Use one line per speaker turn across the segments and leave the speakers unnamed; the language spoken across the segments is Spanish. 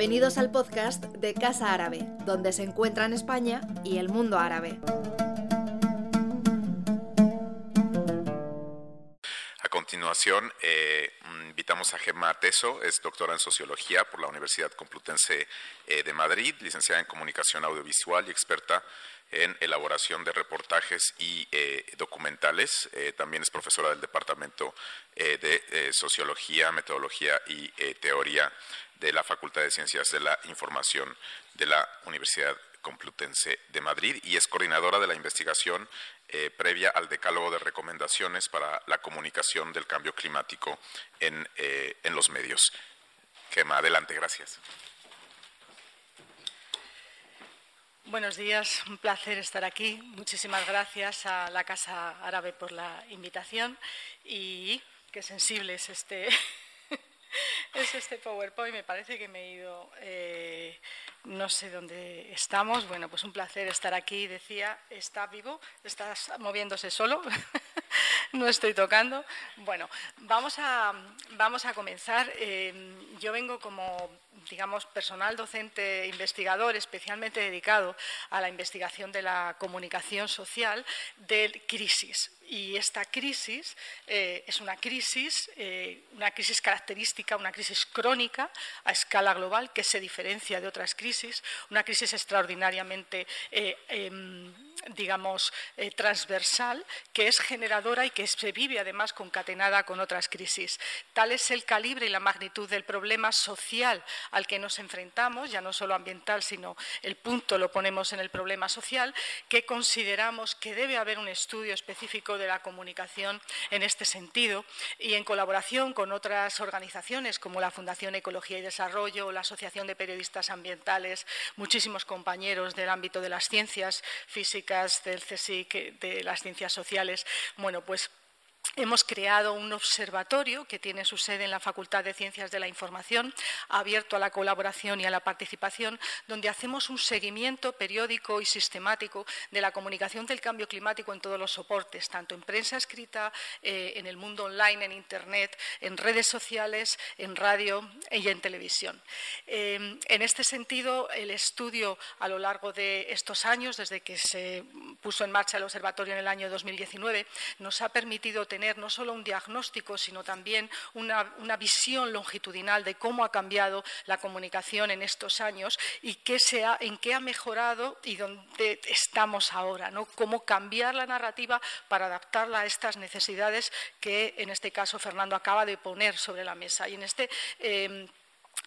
Bienvenidos al podcast de Casa Árabe, donde se encuentran España y el mundo árabe.
A continuación, eh, invitamos a Gemma Teso, es doctora en Sociología por la Universidad Complutense eh, de Madrid, licenciada en Comunicación Audiovisual y experta en elaboración de reportajes y eh, documentales. también es profesora del Departamento de Sociología, Metodología y Teoría de la Facultad de Ciencias de la Información de la Universidad Complutense de Madrid y es coordinadora de la investigación eh, previa al decálogo de recomendaciones para la comunicación del cambio climático en, eh, en los medios. Gema, adelante, gracias.
Buenos días, un placer estar aquí. Muchísimas gracias a la Casa Árabe por la invitación y qué sensible es este, es este PowerPoint. Me parece que me he ido, eh, no sé dónde estamos. Bueno, pues un placer estar aquí. Decía, está vivo, está moviéndose solo. no estoy tocando. Bueno, vamos a, vamos a comenzar. Eh, yo vengo como digamos, personal docente investigador especialmente dedicado a la investigación de la comunicación social de crisis. Y esta crisis eh, es una crisis, eh, una crisis característica, una crisis crónica a escala global que se diferencia de otras crisis, una crisis extraordinariamente eh, em, digamos, transversal, que es generadora y que se vive además concatenada con otras crisis. Tal es el calibre y la magnitud del problema social al que nos enfrentamos, ya no solo ambiental, sino el punto lo ponemos en el problema social, que consideramos que debe haber un estudio específico de la comunicación en este sentido y en colaboración con otras organizaciones como la Fundación Ecología y Desarrollo la Asociación de Periodistas Ambientales, muchísimos compañeros del ámbito de las ciencias físicas del CSIC, de las ciencias sociales, bueno, pues Hemos creado un observatorio que tiene su sede en la Facultad de Ciencias de la Información, abierto a la colaboración y a la participación, donde hacemos un seguimiento periódico y sistemático de la comunicación del cambio climático en todos los soportes, tanto en prensa escrita, eh, en el mundo online, en Internet, en redes sociales, en radio y en televisión. Eh, en este sentido, el estudio a lo largo de estos años, desde que se puso en marcha el observatorio en el año 2019, nos ha permitido tener no solo un diagnóstico, sino también una, visión longitudinal de cómo ha cambiado la comunicación en estos años y qué en qué ha mejorado y dónde estamos ahora, ¿no? cómo cambiar la narrativa para adaptarla a estas necesidades que, en este caso, Fernando acaba de poner sobre la mesa. Y en este eh,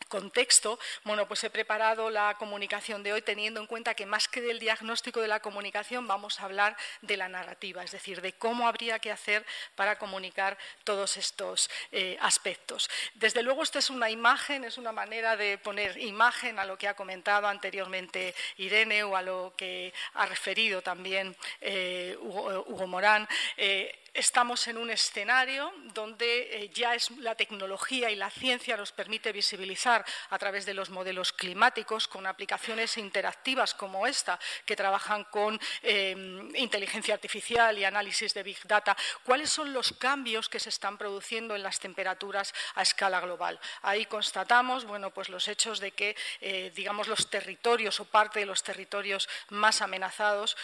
contexto, bueno, pues he preparado la comunicación de hoy teniendo en cuenta que más que del diagnóstico de la comunicación vamos a hablar de la narrativa, es decir, de cómo habría que hacer para comunicar todos estos eh, aspectos. Desde luego, esta es una imagen, es una manera de poner imagen a lo que ha comentado anteriormente Irene o a lo que ha referido también eh, Hugo, Morán. Eh, Estamos en un escenario donde eh, ya es la tecnología y la ciencia nos permite visibilizar a través de los modelos climáticos con aplicaciones interactivas como esta, que trabajan con eh, inteligencia artificial y análisis de Big Data, cuáles son los cambios que se están produciendo en las temperaturas a escala global. Ahí constatamos bueno, pues los hechos de que eh, digamos, los territorios o parte de los territorios más amenazados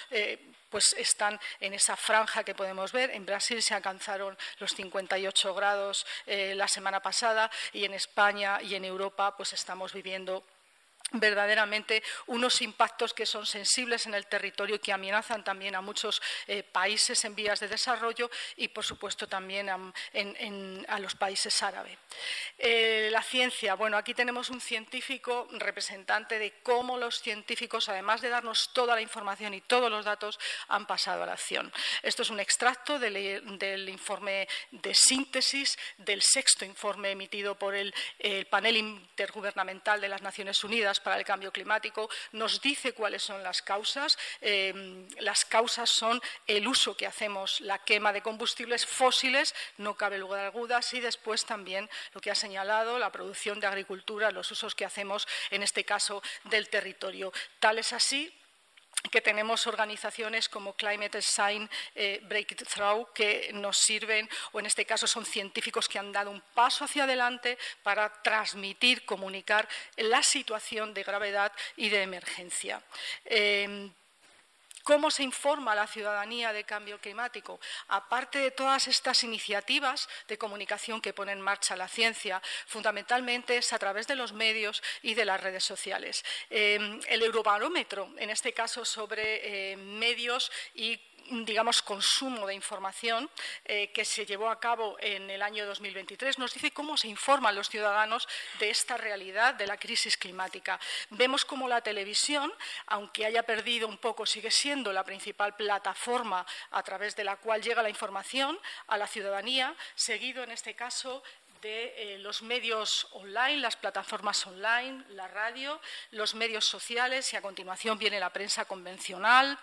pues están en esa franja que podemos ver. En Brasil se alcanzaron los 58 grados eh, la semana pasada y en España y en Europa pues estamos viviendo verdaderamente unos impactos que son sensibles en el territorio y que amenazan también a muchos eh, países en vías de desarrollo y, por supuesto, también a, los países árabes. Eh, la ciencia. Bueno, aquí tenemos un científico representante de cómo los científicos, además de darnos toda la información y todos los datos, han pasado a la acción. Esto es un extracto del, informe de síntesis del sexto informe emitido por el panel intergubernamental de las Naciones Unidas para el cambio climático, nos dice cuáles son las causas. Eh, las causas son el uso que hacemos, la quema de combustibles fósiles, no cabe lugar a dudas, y después también lo que ha señalado, la producción de agricultura, los usos que hacemos, en este caso, del territorio. Tal es así que tenemos organizaciones como Climate Sign eh, Breakthrough que nos sirven, o en este caso son científicos que han dado un paso hacia adelante para transmitir, comunicar la situación de gravedad y de emergencia. Eh, ¿Cómo se informa a la ciudadanía de cambio climático? Aparte de todas estas iniciativas de comunicación que pone en marcha la ciencia, fundamentalmente es a través de los medios y de las redes sociales. Eh, el Eurobarómetro, en este caso sobre eh, medios y digamos, consumo de información eh, que se llevó a cabo en el año 2023 nos dice cómo se informan los ciudadanos de esta realidad de la crisis climática. Vemos cómo la televisión, aunque haya perdido un poco, sigue siendo la principal plataforma a través de la cual llega la información a la ciudadanía, seguido en este caso de eh, los medios online, las plataformas online, la radio, los medios sociales y a continuación viene la prensa convencional,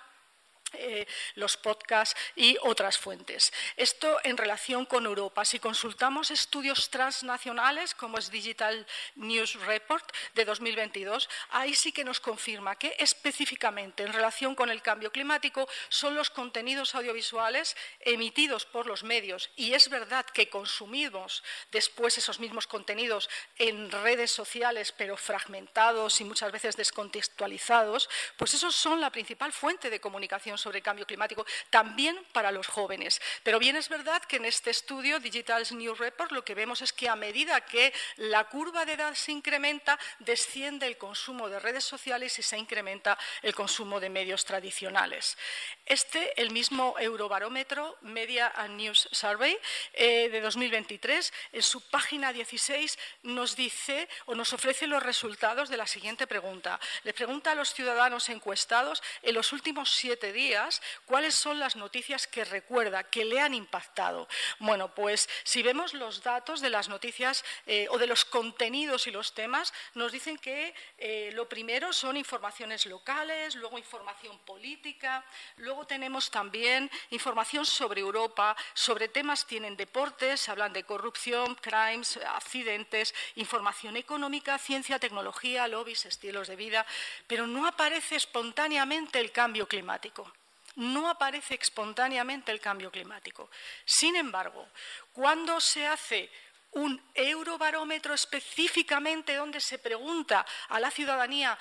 eh, los podcasts y otras fuentes. Esto en relación con Europa. Si consultamos estudios transnacionales, como es Digital News Report de 2022, ahí sí que nos confirma que específicamente en relación con el cambio climático son los contenidos audiovisuales emitidos por los medios. Y es verdad que consumimos después esos mismos contenidos en redes sociales, pero fragmentados y muchas veces descontextualizados, pues esos son la principal fuente de comunicación sobre cambio climático, también para los jóvenes. Pero bien es verdad que en este estudio, Digital News Report, lo que vemos es que a medida que la curva de edad se incrementa, desciende el consumo de redes sociales y se incrementa el consumo de medios tradicionales. Este, el mismo Eurobarómetro Media and News Survey eh, de 2023, en su página 16 nos dice o nos ofrece los resultados de la siguiente pregunta. Le pregunta a los ciudadanos encuestados en los últimos siete días cuáles son las noticias que recuerda, que le han impactado. Bueno, pues si vemos los datos de las noticias eh, o de los contenidos y los temas, nos dicen que eh, lo primero son informaciones locales, luego información política, luego tenemos también información sobre Europa, sobre temas tienen deportes, hablan de corrupción, crimes, accidentes, información económica, ciencia, tecnología, lobbies, estilos de vida, pero no aparece espontáneamente el cambio climático no aparece espontáneamente el cambio climático. Sin embargo, cuando se hace un eurobarómetro específicamente donde se pregunta a la ciudadanía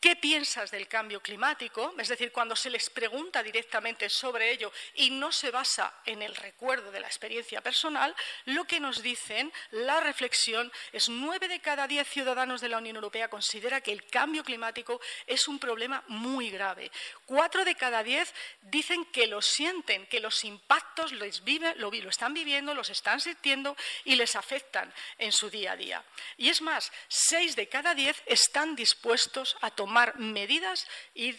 ¿Qué piensas del cambio climático? Es decir, cuando se les pregunta directamente sobre ello y no se basa en el recuerdo de la experiencia personal, lo que nos dicen, la reflexión, es nueve de cada diez ciudadanos de la Unión Europea considera que el cambio climático es un problema muy grave. Cuatro de cada diez dicen que lo sienten, que los impactos viven, lo, están viviendo, los están sintiendo y les afectan en su día a día. Y es más, seis de cada diez están dispuestos a tomar tomar medidas y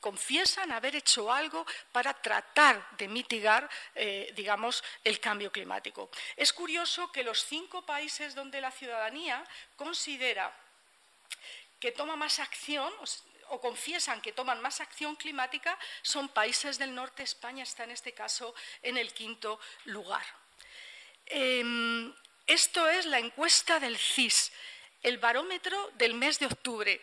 confiesan haber hecho algo para tratar de mitigar, eh, digamos, el cambio climático. Es curioso que los cinco países donde la ciudadanía considera que toma más acción, o confiesan que toman más acción climática son países del norte. España está en este caso en el quinto lugar. Em, esto es la encuesta del CIS el barómetro del mes de octubre,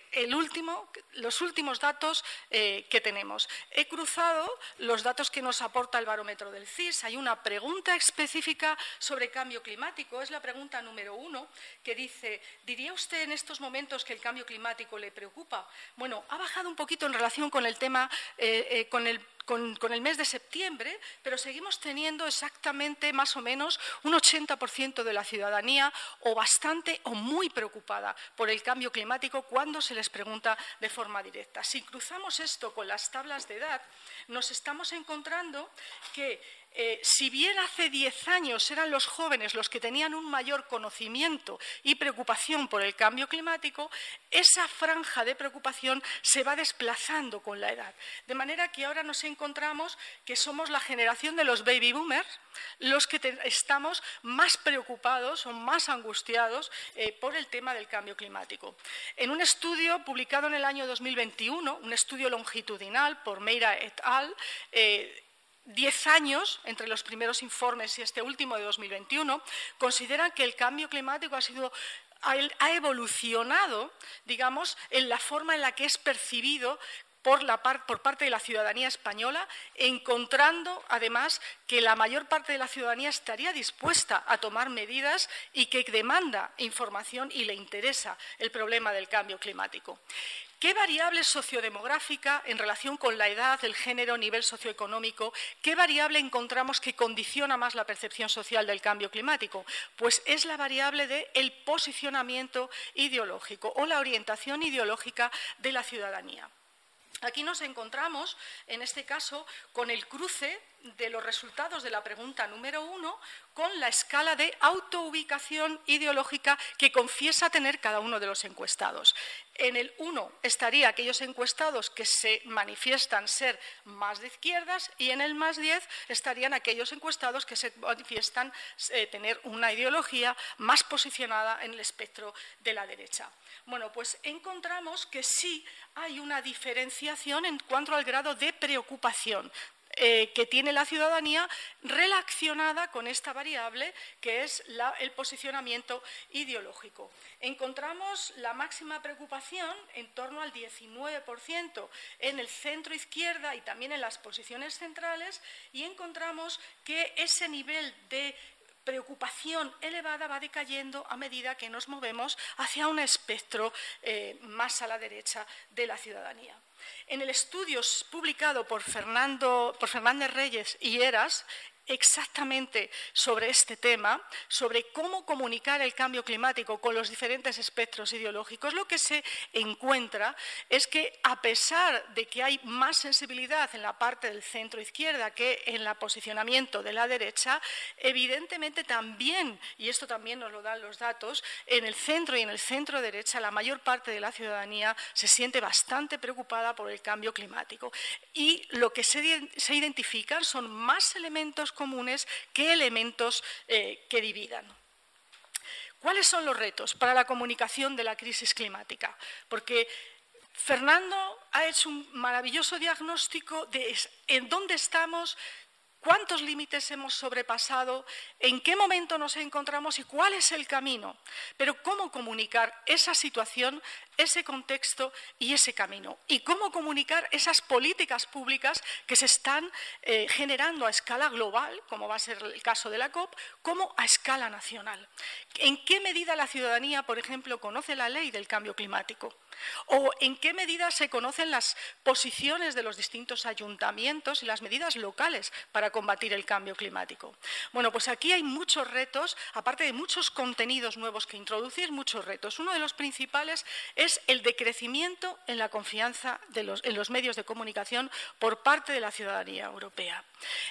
los últimos datos eh, que tenemos. He cruzado los datos que nos aporta el barómetro del CIS. Hay una pregunta específica sobre cambio climático. Es la pregunta número uno que dice, ¿diría usted en estos momentos que el cambio climático le preocupa? Bueno, ha bajado un poquito en relación con el tema, eh, eh, con el con, el mes de septiembre, pero seguimos teniendo exactamente más o menos un 80% de la ciudadanía o bastante o muy preocupada por el cambio climático cuando se les pregunta de forma directa. Si cruzamos esto con las tablas de edad, nos estamos encontrando que eh, si bien hace diez años eran los jóvenes los que tenían un mayor conocimiento y preocupación por el cambio climático, esa franja de preocupación se va desplazando con la edad. De manera que ahora nos encontramos que somos la generación de los baby boomers los que estamos más preocupados o más angustiados eh, por el tema del cambio climático. En un estudio publicado en el año 2021, un estudio longitudinal por Meira et al., eh, diez años entre los primeros informes y este último de 2021, consideran que el cambio climático ha evolucionado, digamos, en la forma en la que es percibido por parte de la ciudadanía española, encontrando además que la mayor parte de la ciudadanía estaría dispuesta a tomar medidas y que demanda información y le interesa el problema del cambio climático. ¿Qué variable sociodemográfica en relación con la edad, el género, nivel socioeconómico, qué variable encontramos que condiciona más la percepción social del cambio climático? Pues es la variable del posicionamiento ideológico o la orientación ideológica de la ciudadanía. Aquí nos encontramos, en este caso, con el cruce de los resultados de la pregunta número uno con la escala de autoubicación ideológica que confiesa tener cada uno de los encuestados. En el uno estaría aquellos encuestados que se manifiestan ser más de izquierdas y en el más diez estarían aquellos encuestados que se manifiestan eh, tener una ideología más posicionada en el espectro de la derecha. Bueno, pues encontramos que sí hay una diferenciación en cuanto al grado de preocupación eh, que tiene la ciudadanía relacionada con esta variable que es el posicionamiento ideológico. Encontramos la máxima preocupación en torno al 19% en el centro izquierda y también en las posiciones centrales y encontramos que ese nivel de preocupación elevada va decayendo a medida que nos movemos hacia un espectro eh, más a la derecha de la ciudadanía. En el estudio publicado por, Fernando, por Fernández Reyes y Eras, exactamente sobre este tema, sobre cómo comunicar el cambio climático con los diferentes espectros ideológicos, lo que se encuentra es que a pesar de que hay más sensibilidad en la parte del centro izquierda que en el posicionamiento de la derecha, evidentemente también, y esto también nos lo dan los datos, en el centro y en el centro derecha la mayor parte de la ciudadanía se siente bastante preocupada por el cambio climático. Y lo que se, se identifican son más elementos comunes que elementos eh, que dividan. ¿Cuáles son los retos para la comunicación de la crisis climática? Porque Fernando ha hecho un maravilloso diagnóstico de en dónde estamos, cuántos límites hemos sobrepasado, en qué momento nos encontramos y cuál es el camino. Pero cómo comunicar esa situación ese contexto y ese camino. Y cómo comunicar esas políticas públicas que se están eh, generando a escala global, como va a ser el caso de la COP, como a escala nacional. ¿En qué medida la ciudadanía, por ejemplo, conoce la ley del cambio climático? ¿O en qué medida se conocen las posiciones de los distintos ayuntamientos y las medidas locales para combatir el cambio climático? Bueno, pues aquí hay muchos retos, aparte de muchos contenidos nuevos que introducir, muchos retos. Uno de los principales es el decrecimiento en la confianza en los medios de comunicación por parte de la ciudadanía europea.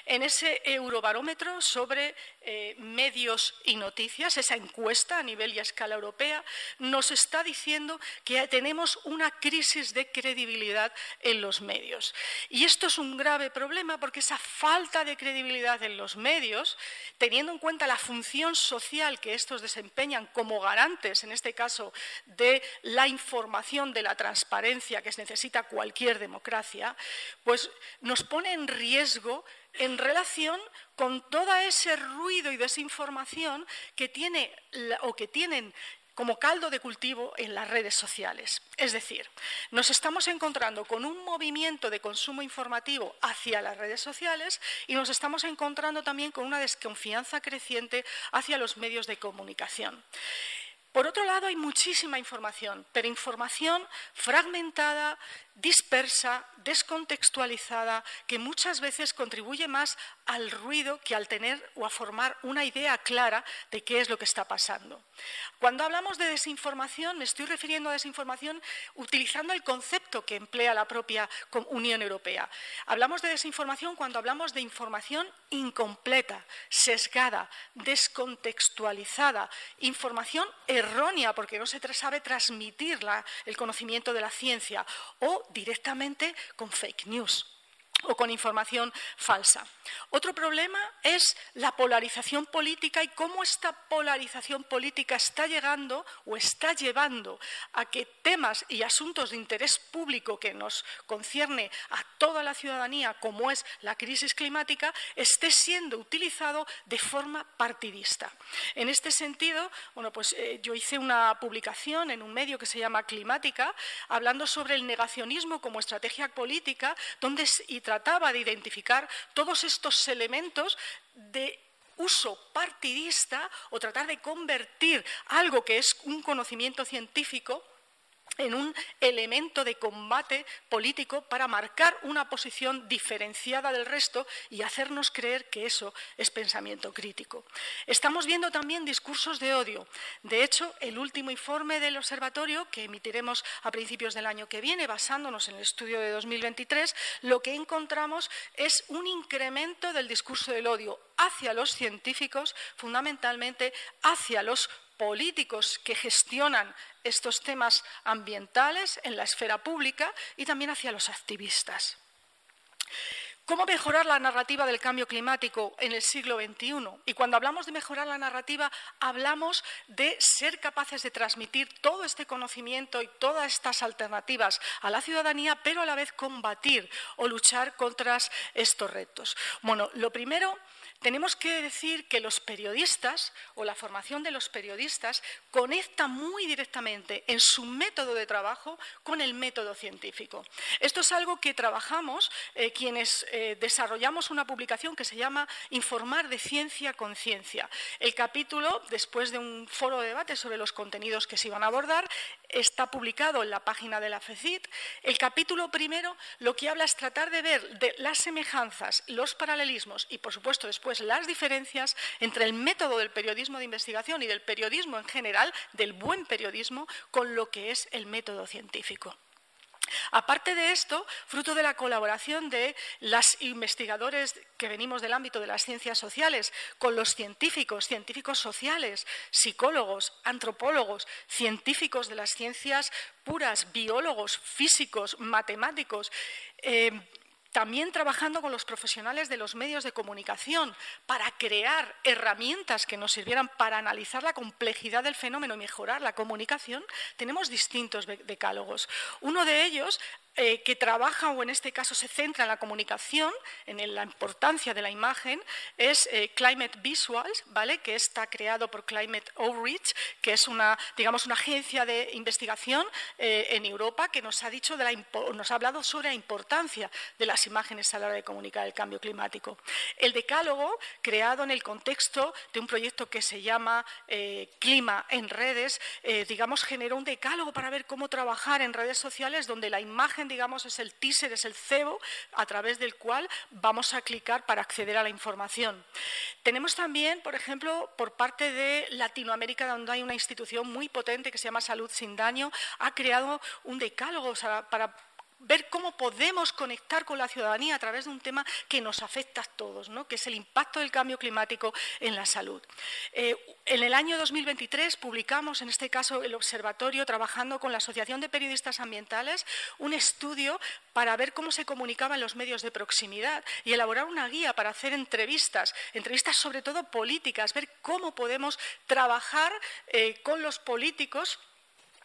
En ese eurobarómetro sobre eh, medios y noticias, esa encuesta a nivel y a escala europea, nos está diciendo que tenemos una crisis de credibilidad en los medios. Y esto es un grave problema porque esa falta de credibilidad en los medios, teniendo en cuenta la función social que estos desempeñan como garantes, en este caso, de la información, de la transparencia que necesita cualquier democracia, pues nos pone en riesgo en relación con todo ese ruido y desinformación que tiene o que tienen como caldo de cultivo en las redes sociales. Es decir, nos estamos encontrando con un movimiento de consumo informativo hacia las redes sociales y nos estamos encontrando también con una desconfianza creciente hacia los medios de comunicación. Por otro lado, hay muchísima información, pero información fragmentada, dispersa, descontextualizada, que muchas veces contribuye más al ruido que al tener o a formar una idea clara de qué es lo que está pasando. Cuando hablamos de desinformación, me estoy refiriendo a desinformación utilizando el concepto que emplea la propia Unión Europea. Hablamos de desinformación cuando hablamos de información incompleta, sesgada, descontextualizada, información errónea porque no se sabe transmitir el conocimiento de la ciencia o directamente con fake news. O con información falsa. Otro problema es la polarización política y cómo esta polarización política está llegando o está llevando a que temas y asuntos de interés público que nos concierne a toda la ciudadanía, como es la crisis climática, esté siendo utilizado de forma partidista. En este sentido, bueno, pues eh, yo hice una publicación en un medio que se llama Climática, hablando sobre el negacionismo como estrategia política, donde y trataba de identificar todos estos elementos de uso partidista o tratar de convertir algo que es un conocimiento científico en un elemento de combate político para marcar una posición diferenciada del resto y hacernos creer que eso es pensamiento crítico. Estamos viendo también discursos de odio. De hecho, el último informe del observatorio, que emitiremos a principios del año que viene, basándonos en el estudio de 2023, lo que encontramos es un incremento del discurso del odio hacia los científicos, fundamentalmente hacia los políticos que gestionan estos temas ambientales en la esfera pública y también hacia los activistas. ¿Cómo mejorar la narrativa del cambio climático en el siglo XXI? Y cuando hablamos de mejorar la narrativa, hablamos de ser capaces de transmitir todo este conocimiento y todas estas alternativas a la ciudadanía, pero a la vez combatir o luchar contra estos retos. Bueno, lo primero tenemos que decir que los periodistas o la formación de los periodistas conecta muy directamente en su método de trabajo con el método científico. Esto es algo que trabajamos eh, quienes eh, desarrollamos una publicación que se llama Informar de ciencia con ciencia. El capítulo, después de un foro de debate sobre los contenidos que se iban a abordar, está publicado en la página de la FECIT. El capítulo primero lo que habla es tratar de ver las semejanzas, los paralelismos y, por supuesto, después las diferencias entre el método del periodismo de investigación y del periodismo en general, del buen periodismo, con lo que es el método científico. Aparte de esto, fruto de la colaboración de los investigadores que venimos del ámbito de las ciencias sociales con los científicos, científicos sociales, psicólogos, antropólogos, científicos de las ciencias puras, biólogos, físicos, matemáticos, eh, también trabajando con los profesionales de los medios de comunicación para crear herramientas que nos sirvieran para analizar la complejidad del fenómeno y mejorar la comunicación, tenemos distintos decálogos. Uno de ellos eh, que trabaja o en este caso se centra en la comunicación, en la importancia de la imagen, es eh, Climate Visuals, ¿vale? que está creado por Climate Outreach, que es una, digamos, una agencia de investigación eh, en Europa que nos ha, dicho de la, nos ha hablado sobre la importancia de las imágenes a la hora de comunicar el cambio climático. El decálogo, creado en el contexto de un proyecto que se llama Clima en redes, digamos, generó un decálogo para ver cómo trabajar en redes sociales donde la imagen digamos, es el teaser, es el cebo a través del cual vamos a clicar para acceder a la información. Tenemos también, por ejemplo, por parte de Latinoamérica, donde hay una institución muy potente que se llama Salud sin Daño, ha creado un decálogo para ver cómo podemos conectar con la ciudadanía a través de un tema que nos afecta a todos, ¿no? que es el impacto del cambio climático en la salud. Eh, en el año 2023 publicamos, en este caso, el observatorio, trabajando con la Asociación de Periodistas Ambientales, un estudio para ver cómo se comunicaban los medios de proximidad y elaborar una guía para hacer entrevistas, entrevistas sobre todo políticas, ver cómo podemos trabajar eh, con los políticos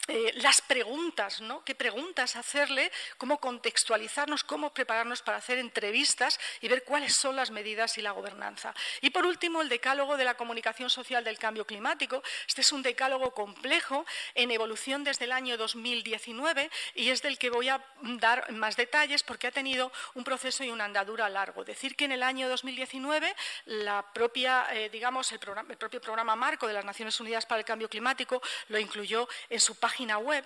eh, las preguntas, ¿no? ¿Qué preguntas hacerle? ¿Cómo contextualizarnos? ¿Cómo prepararnos para hacer entrevistas y ver cuáles son las medidas y la gobernanza? Y por último, el decálogo de la comunicación social del cambio climático. Este es un decálogo complejo en evolución desde el año 2019 y es del que voy a dar más detalles porque ha tenido un proceso y una andadura largo. Decir que en el año 2019 la propia, eh, digamos, el, el propio programa marco de las Naciones Unidas para el Cambio Climático lo incluyó en su página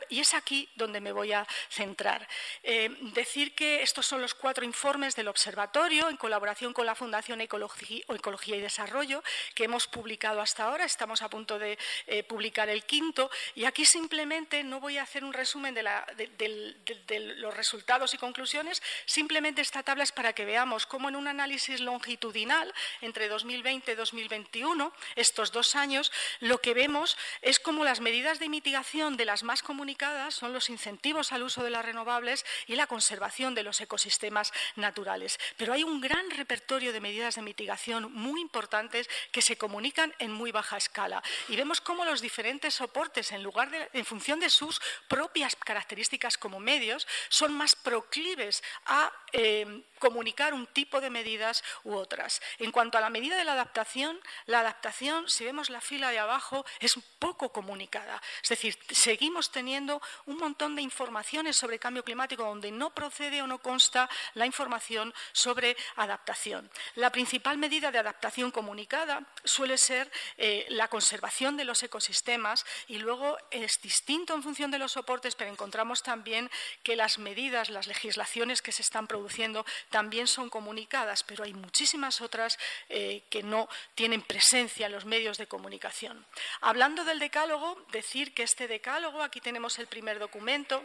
y es aquí donde me voy a centrar. Eh, decir que estos son los cuatro informes del observatorio en colaboración con la Fundación Ecología, Ecología y Desarrollo que hemos publicado hasta ahora. Estamos a punto de eh, publicar el quinto y aquí simplemente no voy a hacer un resumen de, de los resultados y conclusiones, simplemente esta tabla es para que veamos cómo en un análisis longitudinal entre 2020 y 2021, estos dos años, lo que vemos es cómo las medidas de mitigación de las más comunicadas son los incentivos al uso de las renovables y la conservación de los ecosistemas naturales. Pero hay un gran repertorio de medidas de mitigación muy importantes que se comunican en muy baja escala. Y vemos cómo los diferentes soportes, en, lugar de, en función de sus propias características como medios, son más proclives a eh, comunicar un tipo de medidas u otras. En cuanto a la medida de la adaptación, la adaptación, si vemos la fila de abajo, es poco comunicada. Es decir, seguimos teniendo un montón de informaciones sobre cambio climático donde no procede o no consta la información sobre adaptación. La principal medida de adaptación comunicada suele ser eh, la conservación de los ecosistemas y luego es distinto en función de los soportes, pero encontramos también que las medidas, las legislaciones que se están produciendo también son comunicadas, pero hay muchísimas otras eh, que no tienen presencia en los medios de comunicación. Hablando del decálogo, decir que este decálogo, aquí tenemos el primer documento,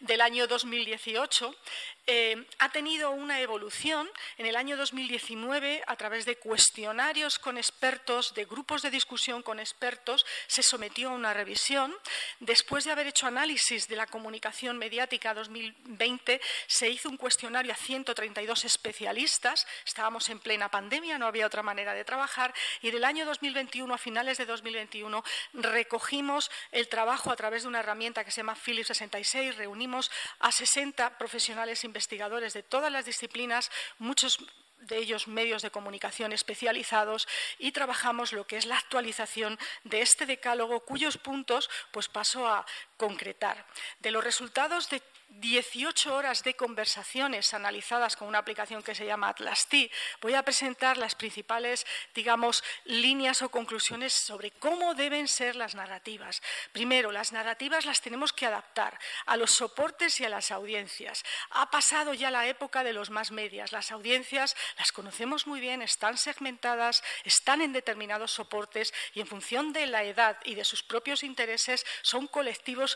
del año 2018 eh, ha tenido una evolución. En el año 2019, a través de cuestionarios con expertos, de grupos de discusión con expertos, se sometió a una revisión. Después de haber hecho análisis de la comunicación mediática 2020, se hizo un cuestionario a 132 especialistas. Estábamos en plena pandemia, no había otra manera de trabajar. Y del año 2021, a finales de 2021, recogimos el trabajo a través de una herramienta que se llama Philips 66. Reunimos a 60 profesionales investigadores investigadores de todas las disciplinas, muchos de ellos medios de comunicación especializados y trabajamos lo que es la actualización de este decálogo cuyos puntos pues paso a concretar. De los resultados de 18 horas de conversaciones analizadas con una aplicación que se llama Atlas-T, voy a presentar las principales, digamos, líneas o conclusiones sobre cómo deben ser las narrativas. Primero, las narrativas las tenemos que adaptar a los soportes y a las audiencias. Ha pasado ya la época de los más medias. Las audiencias las conocemos muy bien, están segmentadas, están en determinados soportes y en función de la edad y de sus propios intereses son colectivos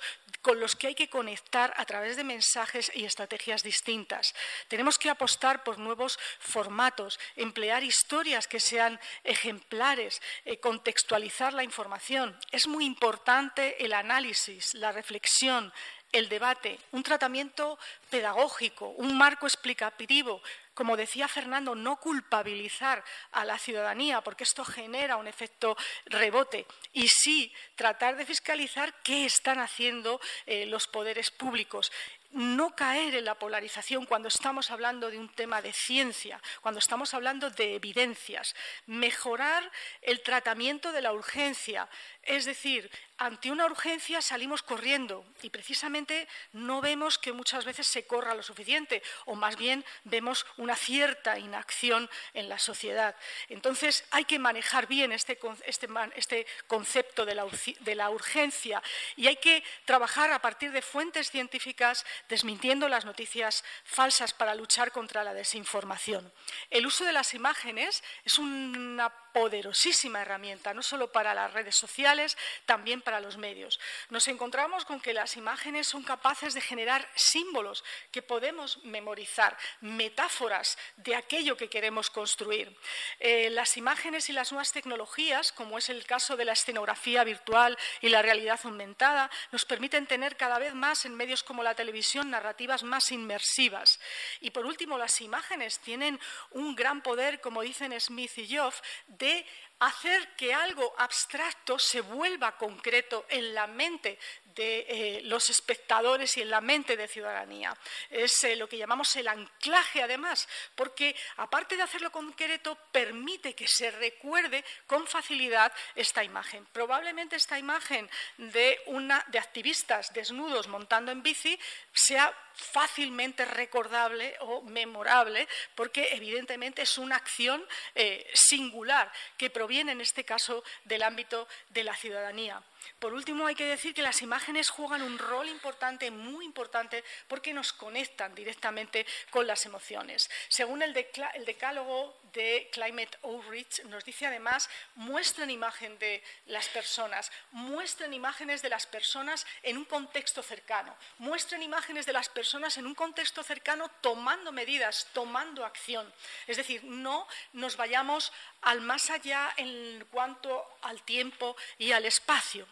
con los que hay que conectar a través de mensajes y estrategias distintas. Tenemos que apostar por nuevos formatos, emplear historias que sean ejemplares, eh, contextualizar la información. Es muy importante el análisis, la reflexión, el debate, un tratamiento pedagógico, un marco explicativo, como decía Fernando, no culpabilizar a la ciudadanía, porque esto genera un efecto rebote, y sí tratar de fiscalizar qué están haciendo eh, los poderes públicos. No caer en la polarización cuando estamos hablando de un tema de ciencia, cuando estamos hablando de evidencias, mejorar el tratamiento de la urgencia, es decir, ante una urgencia salimos corriendo y precisamente no vemos que muchas veces se corra lo suficiente o más bien vemos una cierta inacción en la sociedad. Entonces hay que manejar bien este, este, este concepto de la, de la urgencia y hay que trabajar a partir de fuentes científicas desmintiendo las noticias falsas para luchar contra la desinformación. El uso de las imágenes es una poderosísima herramienta, no solo para las redes sociales, también para los medios. Nos encontramos con que las imágenes son capaces de generar símbolos que podemos memorizar, metáforas de aquello que queremos construir. Eh, las imágenes y las nuevas tecnologías, como es el caso de la escenografía virtual y la realidad aumentada, nos permiten tener cada vez más en medios como la televisión narrativas más inmersivas. Y por último, las imágenes tienen un gran poder, como dicen Smith y Joff, de hacer que algo abstracto se vuelva concreto en la mente de eh, los espectadores y en la mente de ciudadanía. Es eh, lo que llamamos el anclaje, además, porque aparte de hacerlo concreto, permite que se recuerde con facilidad esta imagen. Probablemente esta imagen de, una, de activistas desnudos montando en bici sea fácilmente recordable o memorable, porque evidentemente es una acción eh, singular que proviene, en este caso, del ámbito de la ciudadanía. Por último, hay que decir que las imágenes juegan un rol importante, muy importante, porque nos conectan directamente con las emociones. Según el, decálogo de Climate Outreach, nos dice además, muestren imagen de las personas, muestren imágenes de las personas en un contexto cercano, muestren imágenes de las personas en un contexto cercano tomando medidas, tomando acción. Es decir, no nos vayamos al más allá en cuanto al tiempo y al espacio.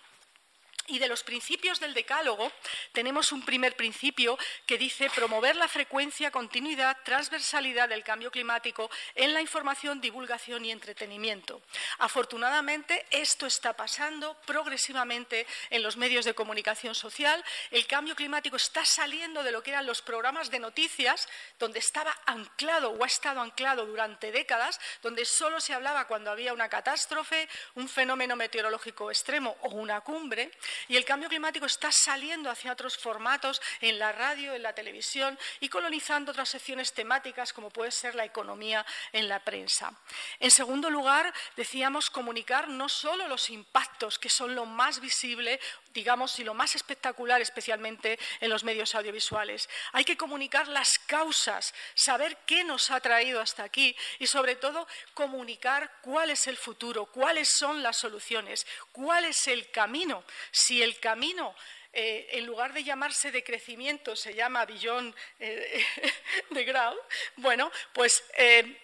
Y de los principios del decálogo tenemos un primer principio que dice promover la frecuencia, continuidad, transversalidad del cambio climático en la información, divulgación y entretenimiento. Afortunadamente, esto está pasando progresivamente en los medios de comunicación social. El cambio climático está saliendo de lo que eran los programas de noticias, donde estaba anclado o ha estado anclado durante décadas, donde solo se hablaba cuando había una catástrofe, un fenómeno meteorológico extremo o una cumbre. Y el cambio climático está saliendo hacia otros formatos en la radio, en la televisión y colonizando otras secciones temáticas como puede ser la economía en la prensa. En segundo lugar, decíamos comunicar no solo los impactos, que son lo más visible, digamos, y lo más espectacular, especialmente en los medios audiovisuales. Hay que comunicar las causas, saber qué nos ha traído hasta aquí y, sobre todo, comunicar cuál es el futuro, cuáles son las soluciones, cuál es el camino. Si el camino eh, en lugar de llamarse de crecimiento, se llama billón eh, de grau, bueno, pues eh,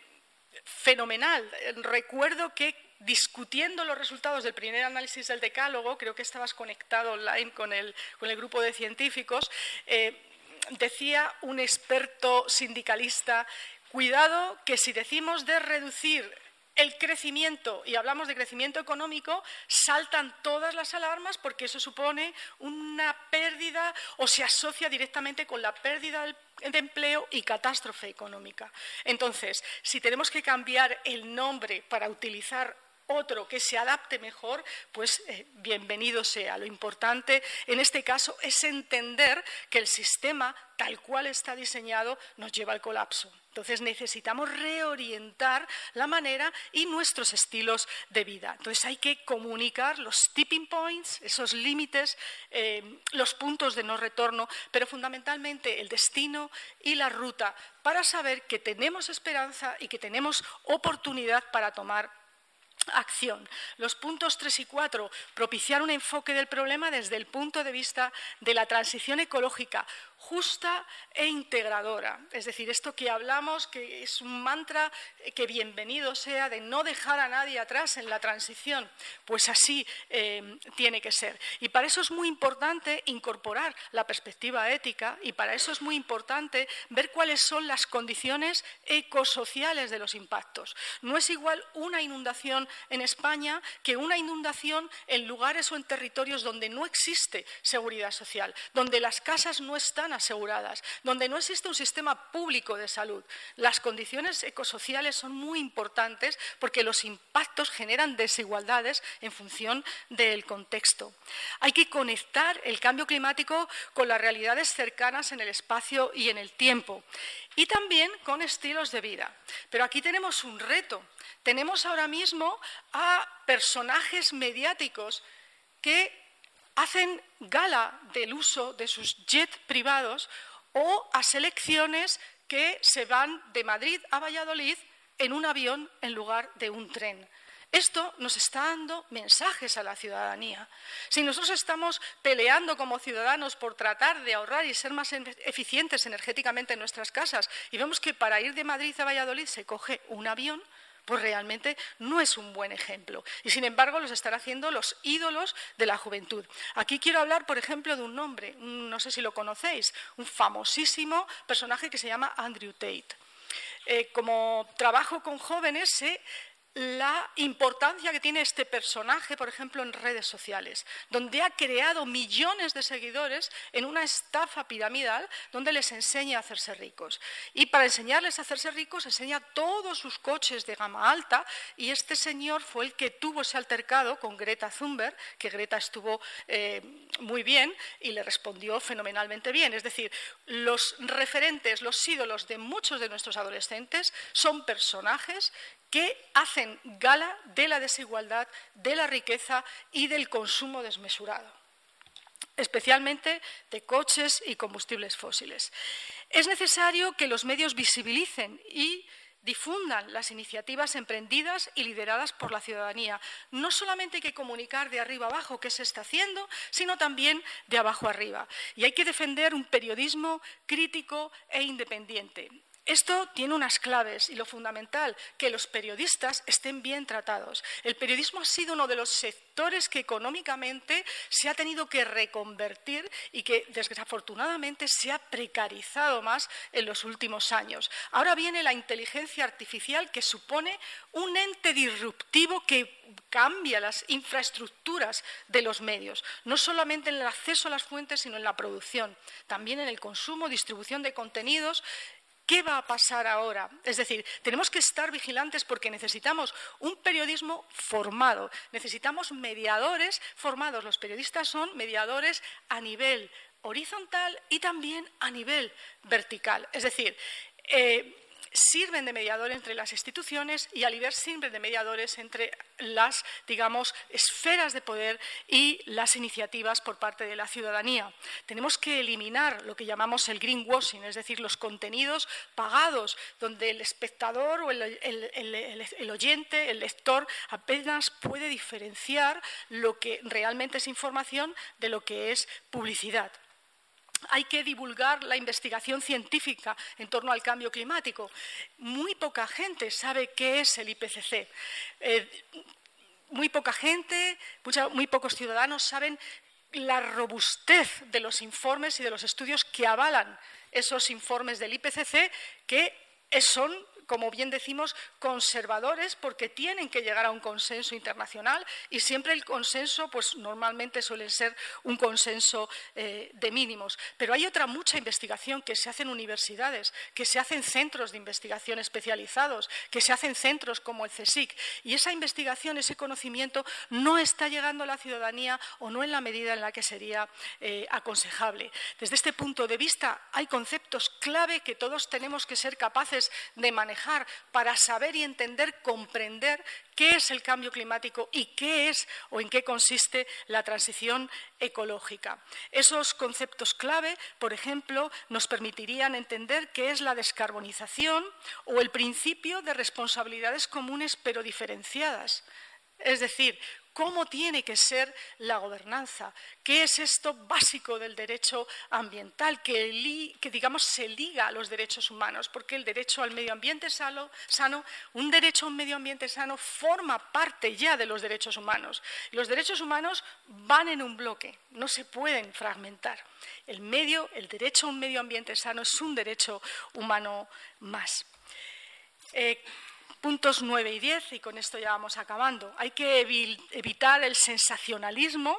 fenomenal. Recuerdo que discutiendo los resultados del primer análisis del decálogo, creo que estabas conectado online con el, con el grupo de científicos, decía un experto sindicalista, cuidado que si decimos de reducir el crecimiento, y hablamos de crecimiento económico, saltan todas las alarmas porque eso supone una pérdida o se asocia directamente con la pérdida de empleo y catástrofe económica. Entonces, si tenemos que cambiar el nombre para utilizar otro que se adapte mejor, pues eh, bienvenido sea. Lo importante en este caso es entender que el sistema, tal cual está diseñado, nos lleva al colapso. Entonces necesitamos reorientar la manera y nuestros estilos de vida. Entonces hay que comunicar los tipping points, esos límites, eh, los puntos de no retorno, pero fundamentalmente el destino y la ruta para saber que tenemos esperanza y que tenemos oportunidad para tomar acción. Los puntos 3 y 4, propiciar un enfoque del problema desde el punto de vista de la transición ecológica justa e integradora. Es decir, esto que hablamos, que es un mantra eh, que bienvenido sea de no dejar a nadie atrás en la transición, pues así eh, tiene que ser. Y para eso es muy importante incorporar la perspectiva ética y para eso es muy importante ver cuáles son las condiciones ecosociales de los impactos. No es igual una inundación en España que una inundación en lugares o en territorios donde no existe seguridad social, donde las casas no están aseguradas, donde no existe un sistema público de salud. Las condiciones ecosociales son muy importantes porque los impactos generan desigualdades en función del contexto. Hay que conectar el cambio climático con las realidades cercanas en el espacio y en el tiempo y también con estilos de vida. Pero aquí tenemos un reto. Tenemos ahora mismo a personajes mediáticos que hacen gala del uso de sus jets privados o a selecciones que se van de Madrid a Valladolid en un avión en lugar de un tren. Esto nos está dando mensajes a la ciudadanía. Si nosotros estamos peleando como ciudadanos por tratar de ahorrar y ser más eficientes energéticamente en nuestras casas y vemos que para ir de Madrid a Valladolid se coge un avión, pues realmente no es un buen ejemplo. Y sin embargo los están haciendo los ídolos de la juventud. Aquí quiero hablar, por ejemplo, de un nombre, no sé si lo conocéis, un famosísimo personaje que se llama Andrew Tate. Eh, como trabajo con jóvenes, sé la importancia que tiene este personaje, por ejemplo, en redes sociales, donde ha creado millones de seguidores en una estafa piramidal donde les enseña a hacerse ricos. Y para enseñarles a hacerse ricos, enseña todos sus coches de gama alta y este señor fue el que tuvo ese altercado con Greta Thunberg, que Greta estuvo eh, muy bien y le respondió fenomenalmente bien. Es decir, los referentes, los ídolos de muchos de nuestros adolescentes son personajes que hacen gala de la desigualdad, de la riqueza y del consumo desmesurado, especialmente de coches y combustibles fósiles. Es necesario que los medios visibilicen y difundan las iniciativas emprendidas y lideradas por la ciudadanía. No solamente hay que comunicar de arriba abajo qué se está haciendo, sino también de abajo arriba. Y hay que defender un periodismo crítico e independiente. Esto tiene unas claves y lo fundamental, que los periodistas estén bien tratados. El periodismo ha sido uno de los sectores que económicamente se ha tenido que reconvertir y que desafortunadamente se ha precarizado más en los últimos años. Ahora viene la inteligencia artificial que supone un ente disruptivo que cambia las infraestructuras de los medios, no solamente en el acceso a las fuentes, sino en la producción, también en el consumo, distribución de contenidos ¿Qué va a pasar ahora? Es decir, tenemos que estar vigilantes porque necesitamos un periodismo formado, necesitamos mediadores formados. Los periodistas son mediadores a nivel horizontal y también a nivel vertical. Es decir, eh, sirven de mediador entre las instituciones y Aliber sirve de mediadores entre las, digamos, esferas de poder y las iniciativas por parte de la ciudadanía. Tenemos que eliminar lo que llamamos el greenwashing, es decir, los contenidos pagados, donde el espectador o el, el oyente, el lector, apenas puede diferenciar lo que realmente es información de lo que es publicidad hay que divulgar la investigación científica en torno al cambio climático. Muy poca gente sabe qué es el IPCC. Eh, muy poca gente, muy pocos ciudadanos saben la robustez de los informes y de los estudios que avalan esos informes del IPCC que son como bien decimos, conservadores porque tienen que llegar a un consenso internacional y siempre el consenso, pues normalmente suele ser un consenso eh, de mínimos. Pero hay otra mucha investigación que se hace en universidades, que se hace en centros de investigación especializados, que se hace en centros como el CSIC. Y esa investigación, ese conocimiento, no está llegando a la ciudadanía o no en la medida en la que sería eh, aconsejable. Desde este punto de vista, hay conceptos clave que todos tenemos que ser capaces de manejar para saber y entender, comprender qué es el cambio climático y qué es o en qué consiste la transición ecológica. Esos conceptos clave, por ejemplo, nos permitirían entender qué es la descarbonización o el principio de responsabilidades comunes pero diferenciadas. Es decir, cómo tiene que ser la gobernanza, qué es esto básico del derecho ambiental, que, digamos se liga a los derechos humanos, porque el derecho al medio ambiente sano, un derecho a un medio ambiente sano forma parte ya de los derechos humanos. Los derechos humanos van en un bloque, no se pueden fragmentar. El medio, el derecho a un medio ambiente sano es un derecho humano más. Eh, puntos 9 y 10, y con esto ya vamos acabando. Hay que evitar el sensacionalismo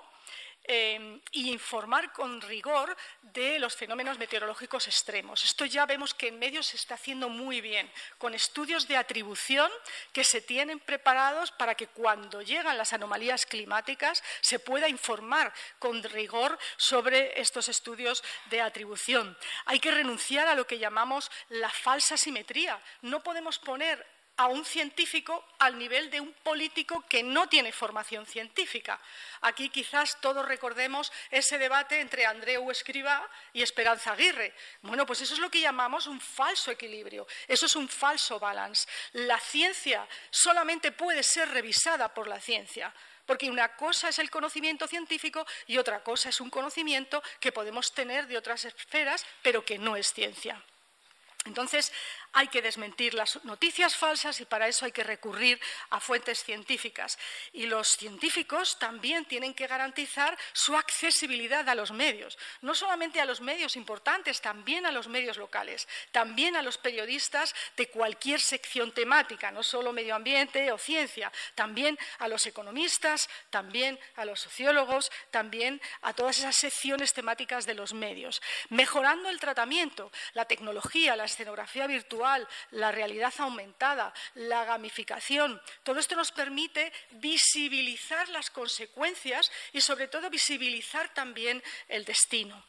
eh, y informar con rigor de los fenómenos meteorológicos extremos. Esto ya vemos que en medios se está haciendo muy bien, con estudios de atribución que se tienen preparados para que cuando llegan las anomalías climáticas se pueda informar con rigor sobre estos estudios de atribución. Hay que renunciar a lo que llamamos la falsa simetría. No podemos poner a un científico al nivel de un político que no tiene formación científica. Aquí quizás todos recordemos ese debate entre Andreu Escribá y Esperanza Aguirre. Bueno, pues eso es lo que llamamos un falso equilibrio, eso es un falso balance. La ciencia solamente puede ser revisada por la ciencia. Porque una cosa es el conocimiento científico y otra cosa es un conocimiento que podemos tener de otras esferas, pero que no es ciencia. Entonces, hay que desmentir las noticias falsas y para eso hay que recurrir a fuentes científicas. Y los científicos también tienen que garantizar su accesibilidad a los medios, no solamente a los medios importantes, también a los medios locales, también a los periodistas de cualquier sección temática, no solo medio ambiente o ciencia, también a los economistas, también a los sociólogos, también a todas esas secciones temáticas de los medios, mejorando el tratamiento, la tecnología, la escenografía virtual, la realidad aumentada, la gamificación. Todo esto nos permite visibilizar las consecuencias y, sobre todo, visibilizar también el destino.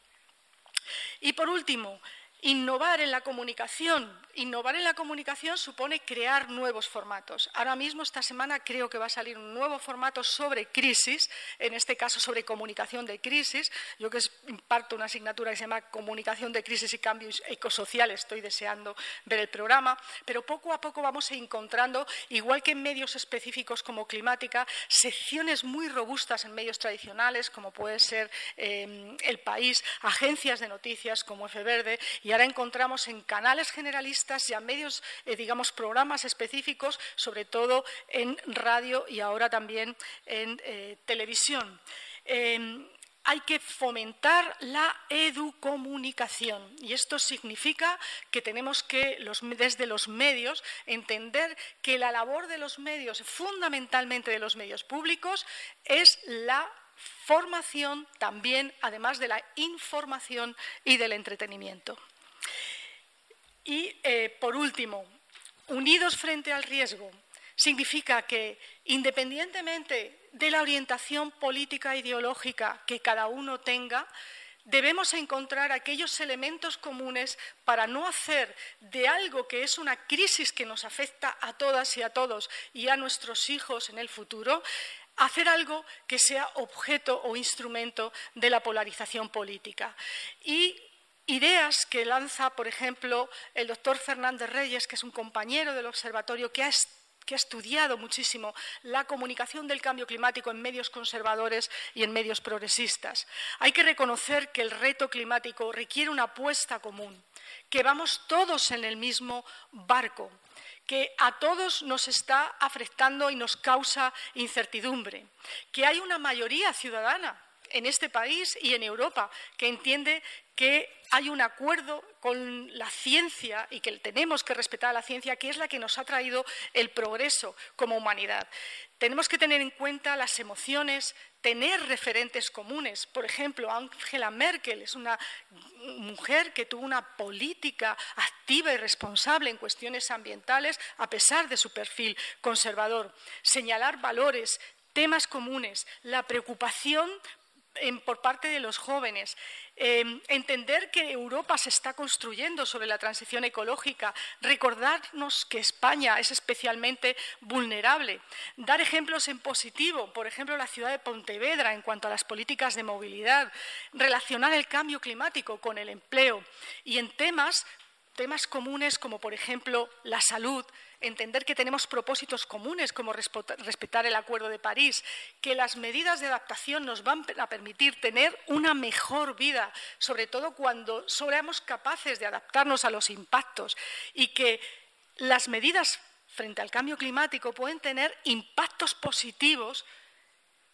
Y, por último, Innovar en la comunicación. Innovar en la comunicación supone crear nuevos formatos. Ahora mismo, esta semana, creo que va a salir un nuevo formato sobre crisis, en este caso sobre comunicación de crisis. Yo que imparto una asignatura que se llama Comunicación de crisis y cambios ecosociales, estoy deseando ver el programa, pero poco a poco vamos encontrando, igual que en medios específicos como climática, secciones muy robustas en medios tradicionales, como puede ser eh, El País, agencias de noticias como F Verde ahora encontramos en canales generalistas y a medios, eh, digamos, programas específicos, sobre todo en radio y ahora también en eh, televisión. Em, hay que fomentar la educomunicación y esto significa que tenemos que desde los medios entender que la labor de los medios, fundamentalmente de los medios públicos, es la formación también, además de la información y del entretenimiento. Y, eh, por último, unidos frente al riesgo significa que, independientemente de la orientación política e ideológica que cada uno tenga, debemos encontrar aquellos elementos comunes para no hacer de algo que es una crisis que nos afecta a todas y a todos y a nuestros hijos en el futuro, hacer algo que sea objeto o instrumento de la polarización política. Y ideas que lanza, por ejemplo, el doctor Fernández Reyes, que es un compañero del observatorio que ha estudiado muchísimo la comunicación del cambio climático en medios conservadores y en medios progresistas. Hay que reconocer que el reto climático requiere una apuesta común, que vamos todos en el mismo barco, que a todos nos está afectando y nos causa incertidumbre, que hay una mayoría ciudadana en este país y en Europa que entiende que hay un acuerdo con la ciencia y que tenemos que respetar a la ciencia, que es la que nos ha traído el progreso como humanidad. Tenemos que tener en cuenta las emociones, tener referentes comunes. Por ejemplo, Angela Merkel es una mujer que tuvo una política activa y responsable en cuestiones ambientales a pesar de su perfil conservador. Señalar valores, temas comunes, la preocupación por parte de los jóvenes, em, entender que Europa se está construyendo sobre la transición ecológica, recordarnos que España es especialmente vulnerable, dar ejemplos en positivo, por ejemplo, la ciudad de Pontevedra en cuanto a las políticas de movilidad, relacionar el cambio climático con el empleo y en temas temas comunes como, por ejemplo, la salud, entender que tenemos propósitos comunes como respetar el Acuerdo de París, que las medidas de adaptación nos van a permitir tener una mejor vida, sobre todo cuando seamos capaces de adaptarnos a los impactos y que las medidas frente al cambio climático pueden tener impactos positivos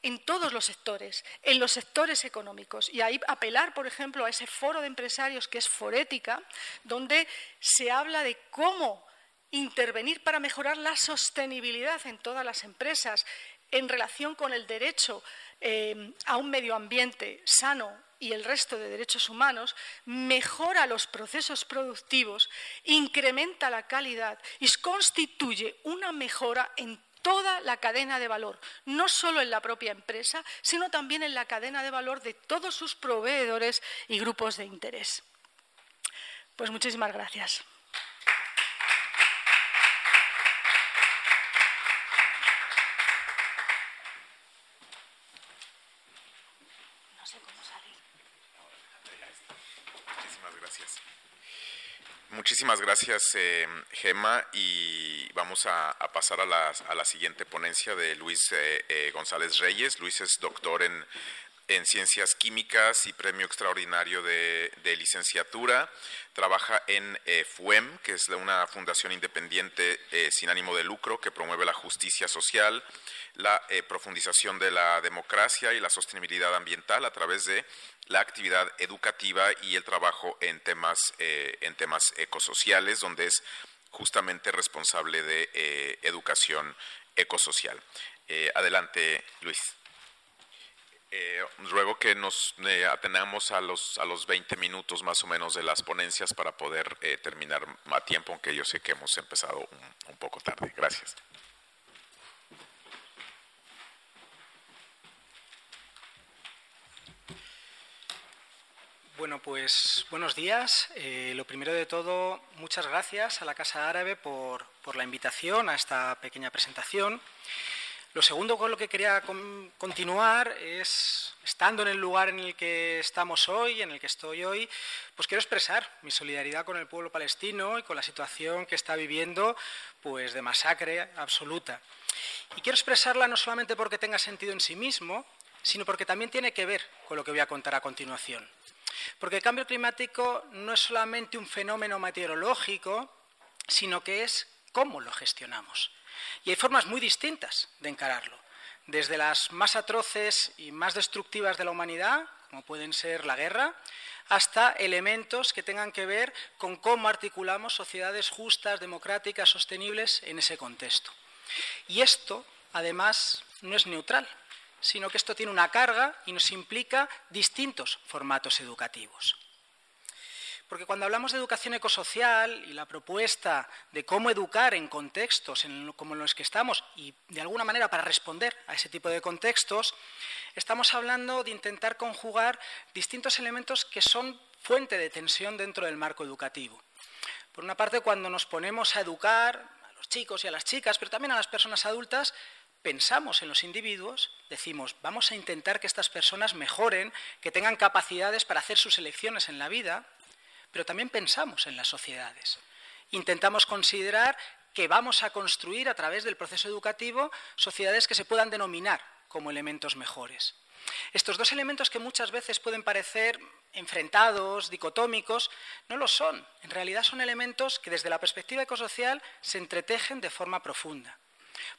en todos los sectores, en los sectores económicos. Y ahí apelar, por ejemplo, a ese foro de empresarios que es Forética, donde se habla de cómo intervenir para mejorar la sostenibilidad en todas las empresas en relación con el derecho eh, a un medio ambiente sano y el resto de derechos humanos, mejora los procesos productivos, incrementa la calidad y constituye una mejora en toda la cadena de valor, no solo en la propia empresa, sino también en la cadena de valor de todos sus proveedores y grupos de interés. Pues muchísimas gracias.
Muchísimas gracias, eh, Gema, y vamos a, pasar a la, siguiente ponencia de Luis eh, eh, González Reyes. Luis es doctor en, Ciencias Químicas y premio extraordinario de, licenciatura. Trabaja en FUEM, que es una fundación independiente sin ánimo de lucro que promueve la justicia social, la profundización de la democracia y la sostenibilidad ambiental a través de la actividad educativa y el trabajo en temas, eh, en temas ecosociales, donde es justamente responsable de eh, educación ecosocial. Eh, adelante, Luis. ruego que nos atenamos a los, a los 20 minutos más o menos de las ponencias para poder terminar a tiempo, aunque yo sé que hemos empezado un poco tarde. Gracias.
Bueno, pues buenos días. Eh, lo primero de todo, muchas gracias a la Casa Árabe por, la invitación a esta pequeña presentación. Lo segundo con lo que quería continuar es, estando en el lugar en el que estamos hoy, en el que estoy hoy, pues quiero expresar mi solidaridad con el pueblo palestino y con la situación que está viviendo, pues de masacre absoluta. Y quiero expresarla no solamente porque tenga sentido en sí mismo, sino porque también tiene que ver con lo que voy a contar a continuación. Porque el cambio climático no es solamente un fenómeno meteorológico, sino que es cómo lo gestionamos. Y hay formas muy distintas de encararlo, desde las más atroces y más destructivas de la humanidad, como pueden ser la guerra, hasta elementos que tengan que ver con cómo articulamos sociedades justas, democráticas, sostenibles en ese contexto. Y esto, además, no es neutral, sino que esto tiene una carga y nos implica distintos formatos educativos. Porque cuando hablamos de educación ecosocial y la propuesta de cómo educar en contextos como los que estamos y de alguna manera para responder a ese tipo de contextos, estamos hablando de intentar conjugar distintos elementos que son fuente de tensión dentro del marco educativo. Por una parte, cuando nos ponemos a educar a los chicos y a las chicas, pero también a las personas adultas, pensamos en los individuos, decimos, vamos a intentar que estas personas mejoren, que tengan capacidades para hacer sus elecciones en la vida, pero también pensamos en las sociedades. Intentamos considerar que vamos a construir a través del proceso educativo sociedades que se puedan denominar como elementos mejores. Estos dos elementos que muchas veces pueden parecer enfrentados, dicotómicos, no lo son. En realidad son elementos que desde la perspectiva ecosocial se entretejen de forma profunda.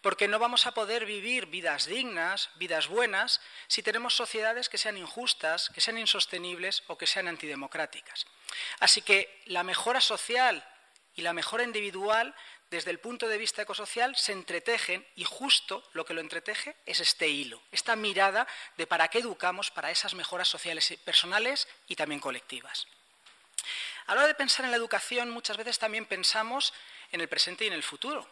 Porque no vamos a poder vivir vidas dignas, vidas buenas, si tenemos sociedades que sean injustas, que sean insostenibles o que sean antidemocráticas. Así que la mejora social y la mejora individual, desde el punto de vista ecosocial, se entretejen y justo lo que lo entreteje es este hilo, esta mirada de para qué educamos para esas mejoras sociales personales y también colectivas. A la hora de pensar en la educación, muchas veces también pensamos en el presente y en el futuro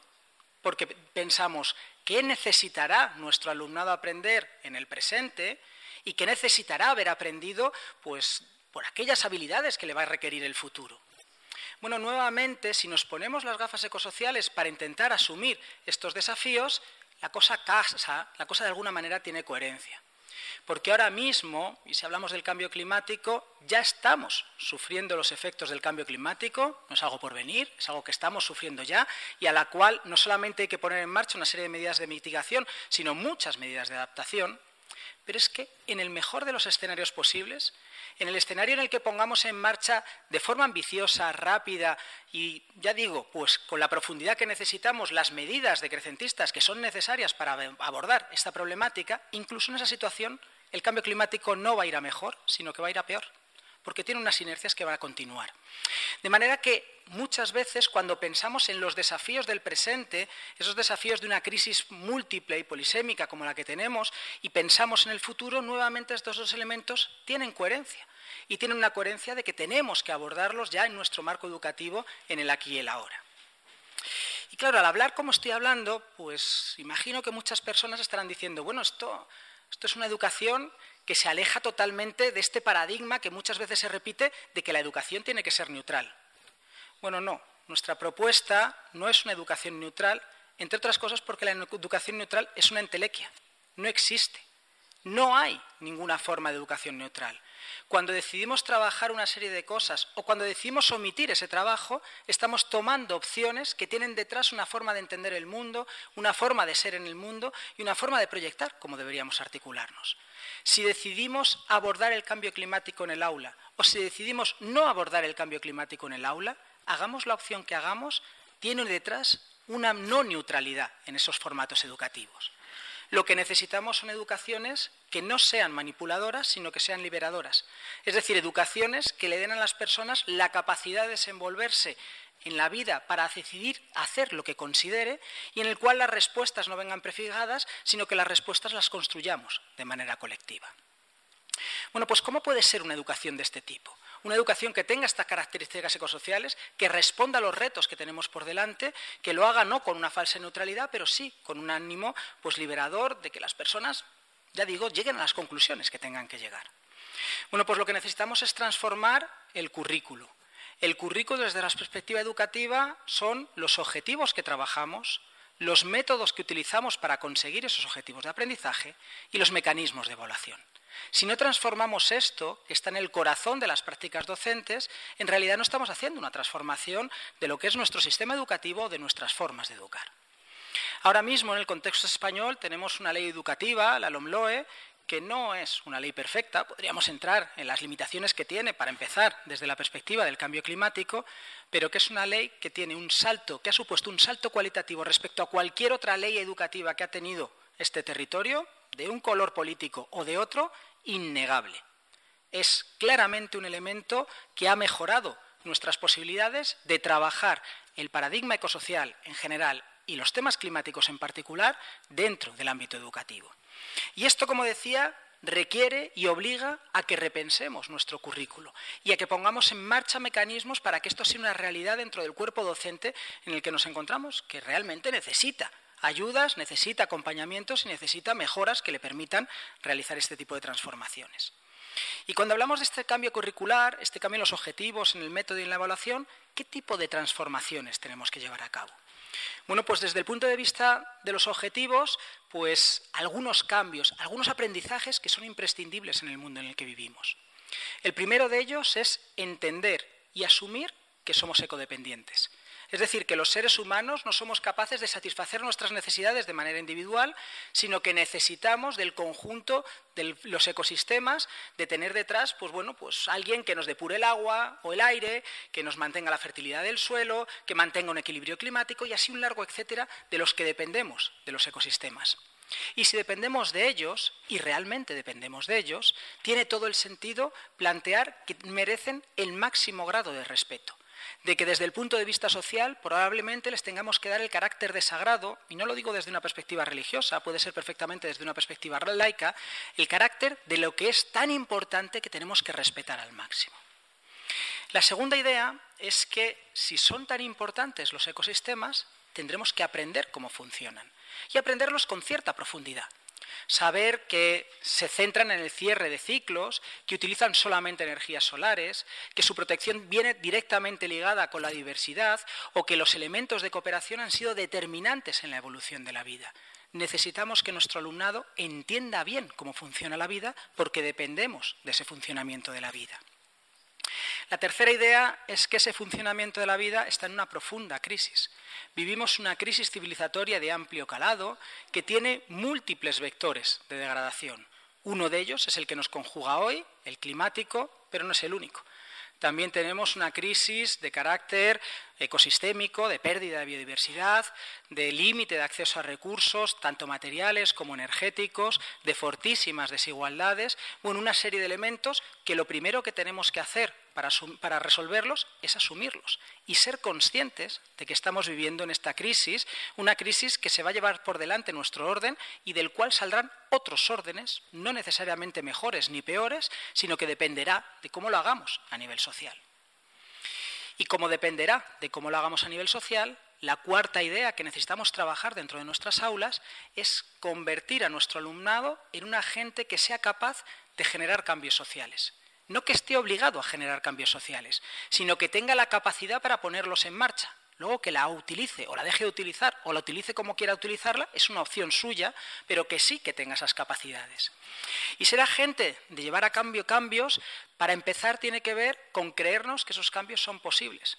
porque pensamos qué necesitará nuestro alumnado aprender en el presente y qué necesitará haber aprendido pues, por aquellas habilidades que le va a requerir el futuro. Bueno, nuevamente, si nos ponemos las gafas ecosociales para intentar asumir estos desafíos, la cosa casa, la cosa de alguna manera tiene coherencia. Porque ahora mismo, y si hablamos del cambio climático, ya estamos sufriendo los efectos del cambio climático, no es algo por venir, es algo que estamos sufriendo ya y a la cual no solamente hay que poner en marcha una serie de medidas de mitigación, sino muchas medidas de adaptación. Pero es que en el mejor de los escenarios posibles, en el escenario en el que pongamos en marcha de forma ambiciosa, rápida y, ya digo, pues con la profundidad que necesitamos las medidas decrecentistas que son necesarias para abordar esta problemática, incluso en esa situación el cambio climático no va a ir a mejor, sino que va a ir a peor, porque tiene unas inercias que van a continuar. De manera que muchas veces cuando pensamos en los desafíos del presente, esos desafíos de una crisis múltiple y polisémica como la que tenemos, y pensamos en el futuro, nuevamente estos dos elementos tienen coherencia. Y tienen una coherencia de que tenemos que abordarlos ya en nuestro marco educativo, en el aquí y el ahora. Y claro, al hablar como estoy hablando, pues imagino que muchas personas estarán diciendo, bueno, esto esto es una educación que se aleja totalmente de este paradigma que muchas veces se repite de que la educación tiene que ser neutral. Bueno, no. Nuestra propuesta no es una educación neutral, entre otras cosas porque la educación neutral es una entelequia. No existe. No hay ninguna forma de educación neutral. Cuando decidimos trabajar una serie de cosas o cuando decidimos omitir ese trabajo, estamos tomando opciones que tienen detrás una forma de entender el mundo, una forma de ser en el mundo y una forma de proyectar cómo deberíamos articularnos. Si decidimos abordar el cambio climático en el aula o si decidimos no abordar el cambio climático en el aula, hagamos la opción que hagamos, tiene detrás una no neutralidad en esos formatos educativos. Lo que necesitamos son educaciones que no sean manipuladoras, sino que sean liberadoras. Es decir, educaciones que le den a las personas la capacidad de desenvolverse en la vida para decidir hacer lo que considere y en el cual las respuestas no vengan prefijadas, sino que las respuestas las construyamos de manera colectiva. Bueno, pues ¿cómo puede ser una educación de este tipo? Una educación que tenga estas características ecosociales, que responda a los retos que tenemos por delante, que lo haga no con una falsa neutralidad, pero sí con un ánimo pues liberador de que las personas, ya digo, lleguen a las conclusiones que tengan que llegar. Bueno, pues lo que necesitamos es transformar el currículo. El currículo desde la perspectiva educativa son los objetivos que trabajamos, los métodos que utilizamos para conseguir esos objetivos de aprendizaje y los mecanismos de evaluación. Si no transformamos esto, que está en el corazón de las prácticas docentes, en realidad no estamos haciendo una transformación de lo que es nuestro sistema educativo o de nuestras formas de educar. Ahora mismo, en el contexto español, tenemos una ley educativa, la LOMLOE, que no es una ley perfecta, podríamos entrar en las limitaciones que tiene para empezar desde la perspectiva del cambio climático, pero que es una ley que tiene un salto, que ha supuesto un salto cualitativo respecto a cualquier otra ley educativa que ha tenido este territorio, de un color político o de otro, innegable. Es claramente un elemento que ha mejorado nuestras posibilidades de trabajar el paradigma ecosocial en general y los temas climáticos en particular dentro del ámbito educativo. Y esto, como decía, requiere y obliga a que repensemos nuestro currículo y a que pongamos en marcha mecanismos para que esto sea una realidad dentro del cuerpo docente en el que nos encontramos, que realmente necesita ayudas, necesita acompañamientos y necesita mejoras que le permitan realizar este tipo de transformaciones. Y cuando hablamos de este cambio curricular, este cambio en los objetivos, en el método y en la evaluación, ¿qué tipo de transformaciones tenemos que llevar a cabo? Bueno, pues desde el punto de vista de los objetivos, pues algunos cambios, algunos aprendizajes que son imprescindibles en el mundo en el que vivimos. El primero de ellos es entender y asumir que somos ecodependientes. Es decir, que los seres humanos no somos capaces de satisfacer nuestras necesidades de manera individual, sino que necesitamos del conjunto de los ecosistemas, de tener detrás, pues bueno, pues alguien que nos depure el agua o el aire, que nos mantenga la fertilidad del suelo, que mantenga un equilibrio climático y así un largo etcétera de los que dependemos de los ecosistemas. Y si dependemos de ellos, y realmente dependemos de ellos, tiene todo el sentido plantear que merecen el máximo grado de respeto de que desde el punto de vista social probablemente les tengamos que dar el carácter de sagrado, y no lo digo desde una perspectiva religiosa, puede ser perfectamente desde una perspectiva laica, el carácter de lo que es tan importante que tenemos que respetar al máximo. La segunda idea es que si son tan importantes los ecosistemas, tendremos que aprender cómo funcionan y aprenderlos con cierta profundidad saber que se centran en el cierre de ciclos, que utilizan solamente energías solares, que su protección viene directamente ligada con la diversidad o que los elementos de cooperación han sido determinantes en la evolución de la vida. Necesitamos que nuestro alumnado entienda bien cómo funciona la vida porque dependemos de ese funcionamiento de la vida. La tercera idea es que ese funcionamiento de la vida está en una profunda crisis. Vivimos una crisis civilizatoria de amplio calado que tiene múltiples vectores de degradación. Uno de ellos es el que nos conjuga hoy, el climático, pero no es el único. También tenemos una crisis de carácter ecosistémico, de pérdida de biodiversidad, de límite de acceso a recursos, tanto materiales como energéticos, de fortísimas desigualdades, bueno, una serie de elementos que lo primero que tenemos que hacer para, resolverlos es asumirlos y ser conscientes de que estamos viviendo en esta crisis, una crisis que se va a llevar por delante nuestro orden y del cual saldrán otros órdenes, no necesariamente mejores ni peores, sino que dependerá de cómo lo hagamos a nivel social. Y como dependerá de cómo lo hagamos a nivel social, la cuarta idea que necesitamos trabajar dentro de nuestras aulas es convertir a nuestro alumnado en un agente que sea capaz de generar cambios sociales. No que esté obligado a generar cambios sociales, sino que tenga la capacidad para ponerlos en marcha. Luego que la utilice o la deje de utilizar o la utilice como quiera utilizarla es una opción suya, pero que sí que tenga esas capacidades. Y ser agente de llevar a cambio cambios, para empezar, tiene que ver con creernos que esos cambios son posibles,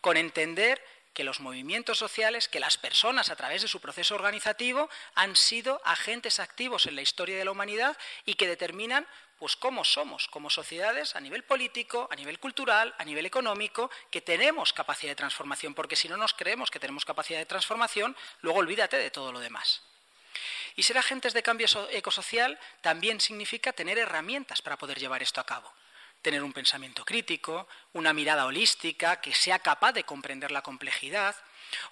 con entender que los movimientos sociales, que las personas a través de su proceso organizativo han sido agentes activos en la historia de la humanidad y que determinan pues cómo somos como sociedades a nivel político, a nivel cultural, a nivel económico, que tenemos capacidad de transformación, porque si no nos creemos que tenemos capacidad de transformación, luego olvídate de todo lo demás. Y ser agentes de cambio ecosocial también significa tener herramientas para poder llevar esto a cabo tener un pensamiento crítico, una mirada holística que sea capaz de comprender la complejidad,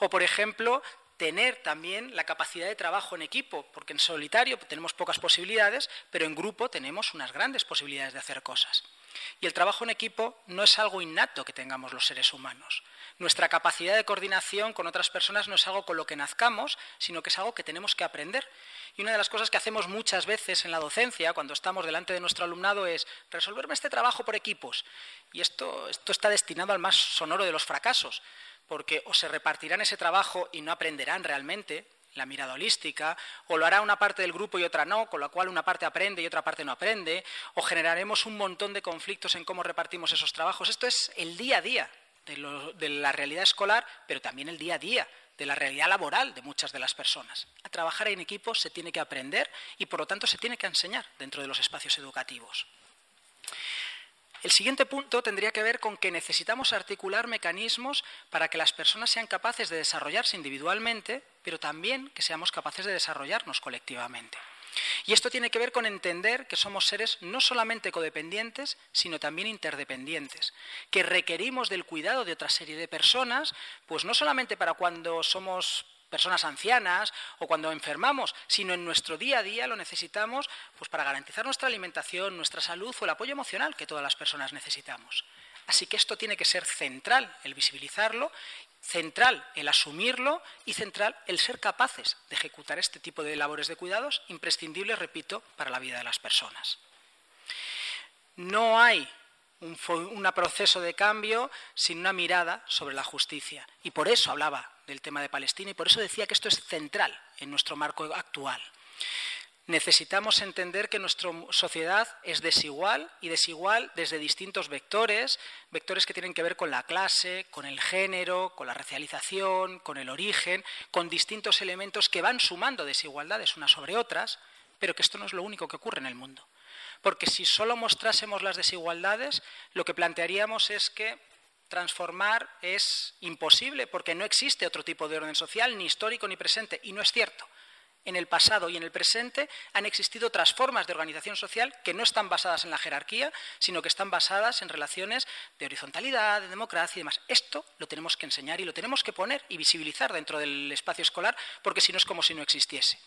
o, por ejemplo, tener también la capacidad de trabajo en equipo, porque en solitario tenemos pocas posibilidades, pero en grupo tenemos unas grandes posibilidades de hacer cosas. Y el trabajo en equipo no es algo innato que tengamos los seres humanos. Nuestra capacidad de coordinación con otras personas no es algo con lo que nazcamos, sino que es algo que tenemos que aprender. Y una de las cosas que hacemos muchas veces en la docencia, cuando estamos delante de nuestro alumnado, es resolverme este trabajo por equipos. Y esto, esto está destinado al más sonoro de los fracasos, porque o se repartirán ese trabajo y no aprenderán realmente, la mirada holística, o lo hará una parte del grupo y otra no, con lo cual una parte aprende y otra parte no aprende, o generaremos un montón de conflictos en cómo repartimos esos trabajos. Esto es el día a día de, la realidad escolar, pero también el día a día de la realidad laboral de muchas de las personas. A trabajar en equipo se tiene que aprender y, por lo tanto, se tiene que enseñar dentro de los espacios educativos. El siguiente punto tendría que ver con que necesitamos articular mecanismos para que las personas sean capaces de desarrollarse individualmente, pero también que seamos capaces de desarrollarnos colectivamente. Y esto tiene que ver con entender que somos seres no solamente codependientes, sino también interdependientes, que requerimos del cuidado de otra serie de personas, pues no solamente para cuando somos personas ancianas o cuando enfermamos, sino en nuestro día a día lo necesitamos pues para garantizar nuestra alimentación, nuestra salud o el apoyo emocional que todas las personas necesitamos. Así que esto tiene que ser central el visibilizarlo, central el asumirlo y central el ser capaces de ejecutar este tipo de labores de cuidados, imprescindibles, repito, para la vida de las personas. No hay un, un, proceso de cambio sin una mirada sobre la justicia. Y por eso hablaba del tema de Palestina y por eso decía que esto es central en nuestro marco actual. Necesitamos entender que nuestra sociedad es desigual y desigual desde distintos vectores, vectores que tienen que ver con la clase, con el género, con la racialización, con el origen, con distintos elementos que van sumando desigualdades unas sobre otras, pero que esto no es lo único que ocurre en el mundo. Porque si solo mostrásemos las desigualdades, lo que plantearíamos es que transformar es imposible porque no existe otro tipo de orden social, ni histórico ni presente, y no es cierto. En el pasado y en el presente han existido otras formas de organización social que no están basadas en la jerarquía, sino que están basadas en relaciones de horizontalidad, de democracia y demás. Esto lo tenemos que enseñar y lo tenemos que poner y visibilizar dentro del espacio escolar, porque si no es como si no existiese.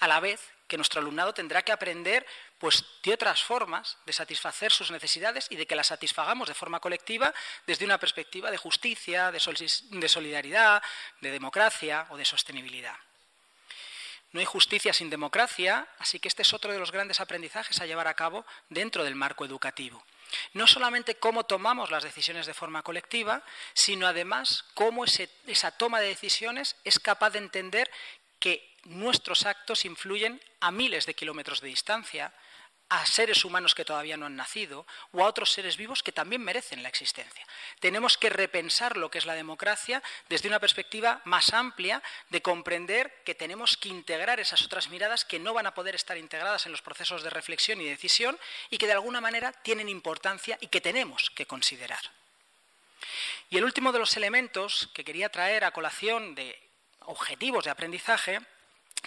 A la vez que nuestro alumnado tendrá que aprender pues, de otras formas de satisfacer sus necesidades y de que las satisfagamos de forma colectiva desde una perspectiva de justicia, de solidaridad, de democracia o de sostenibilidad. No hay justicia sin democracia, así que este es otro de los grandes aprendizajes a llevar a cabo dentro del marco educativo. No solamente cómo tomamos las decisiones de forma colectiva, sino además cómo esa toma de decisiones es capaz de entender que nuestros actos influyen a miles de kilómetros de distancia, a seres humanos que todavía no han nacido o a otros seres vivos que también merecen la existencia. Tenemos que repensar lo que es la democracia desde una perspectiva más amplia de comprender que tenemos que integrar esas otras miradas que no van a poder estar integradas en los procesos de reflexión y decisión y que de alguna manera tienen importancia y que tenemos que considerar. Y el último de los elementos que quería traer a colación de objetivos de aprendizaje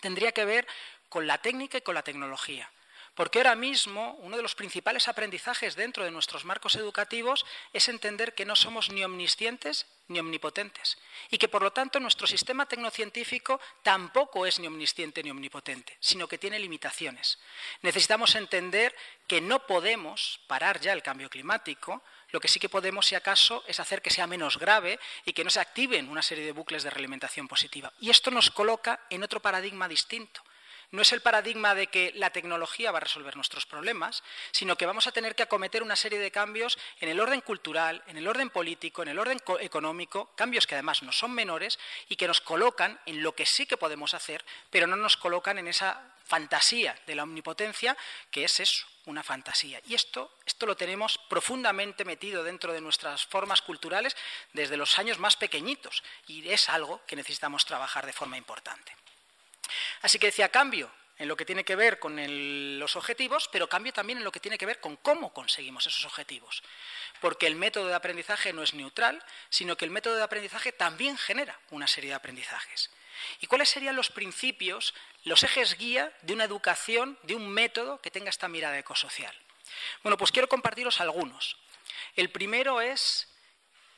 tendría que ver con la técnica y con la tecnología. Porque ahora mismo uno de los principales aprendizajes dentro de nuestros marcos educativos es entender que no somos ni omniscientes ni omnipotentes y que por lo tanto nuestro sistema tecnocientífico tampoco es ni omnisciente ni omnipotente, sino que tiene limitaciones. Necesitamos entender que no podemos parar ya el cambio climático, lo que sí que podemos, si acaso, es hacer que sea menos grave y que no se activen una serie de bucles de realimentación positiva. Y esto nos coloca en otro paradigma distinto no es el paradigma de que la tecnología va a resolver nuestros problemas, sino que vamos a tener que acometer una serie de cambios en el orden cultural, en el orden político, en el orden económico, cambios que además no son menores y que nos colocan en lo que sí que podemos hacer, pero no nos colocan en esa fantasía de la omnipotencia, que es eso, una fantasía. Y esto, esto lo tenemos profundamente metido dentro de nuestras formas culturales desde los años más pequeñitos y es algo que necesitamos trabajar de forma importante. Así que decía cambio en lo que tiene que ver con los objetivos, pero cambio también en lo que tiene que ver con cómo conseguimos esos objetivos. Porque el método de aprendizaje no es neutral, sino que el método de aprendizaje también genera una serie de aprendizajes. ¿Y cuáles serían los principios, los ejes guía de una educación, de un método que tenga esta mirada ecosocial? Bueno, pues quiero compartiros algunos. El primero es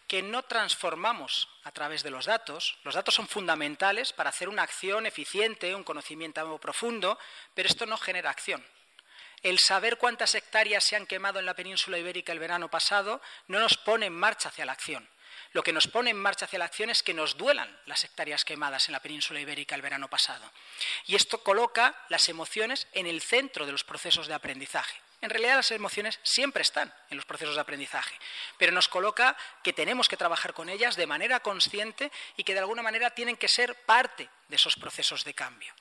que no transformamos a través de los datos. Los datos son fundamentales para hacer una acción eficiente, un conocimiento profundo, pero esto no genera acción. El saber cuántas hectáreas se han quemado en la península ibérica el verano pasado no nos pone en marcha hacia la acción. Lo que nos pone en marcha hacia la acción es que nos duelan las hectáreas quemadas en la península ibérica el verano pasado. Y esto coloca las emociones en el centro de los procesos de aprendizaje. En realidad las emociones siempre están en los procesos de aprendizaje, pero nos coloca que tenemos que trabajar con ellas de manera consciente y que de alguna manera tienen que ser parte de esos procesos de cambio.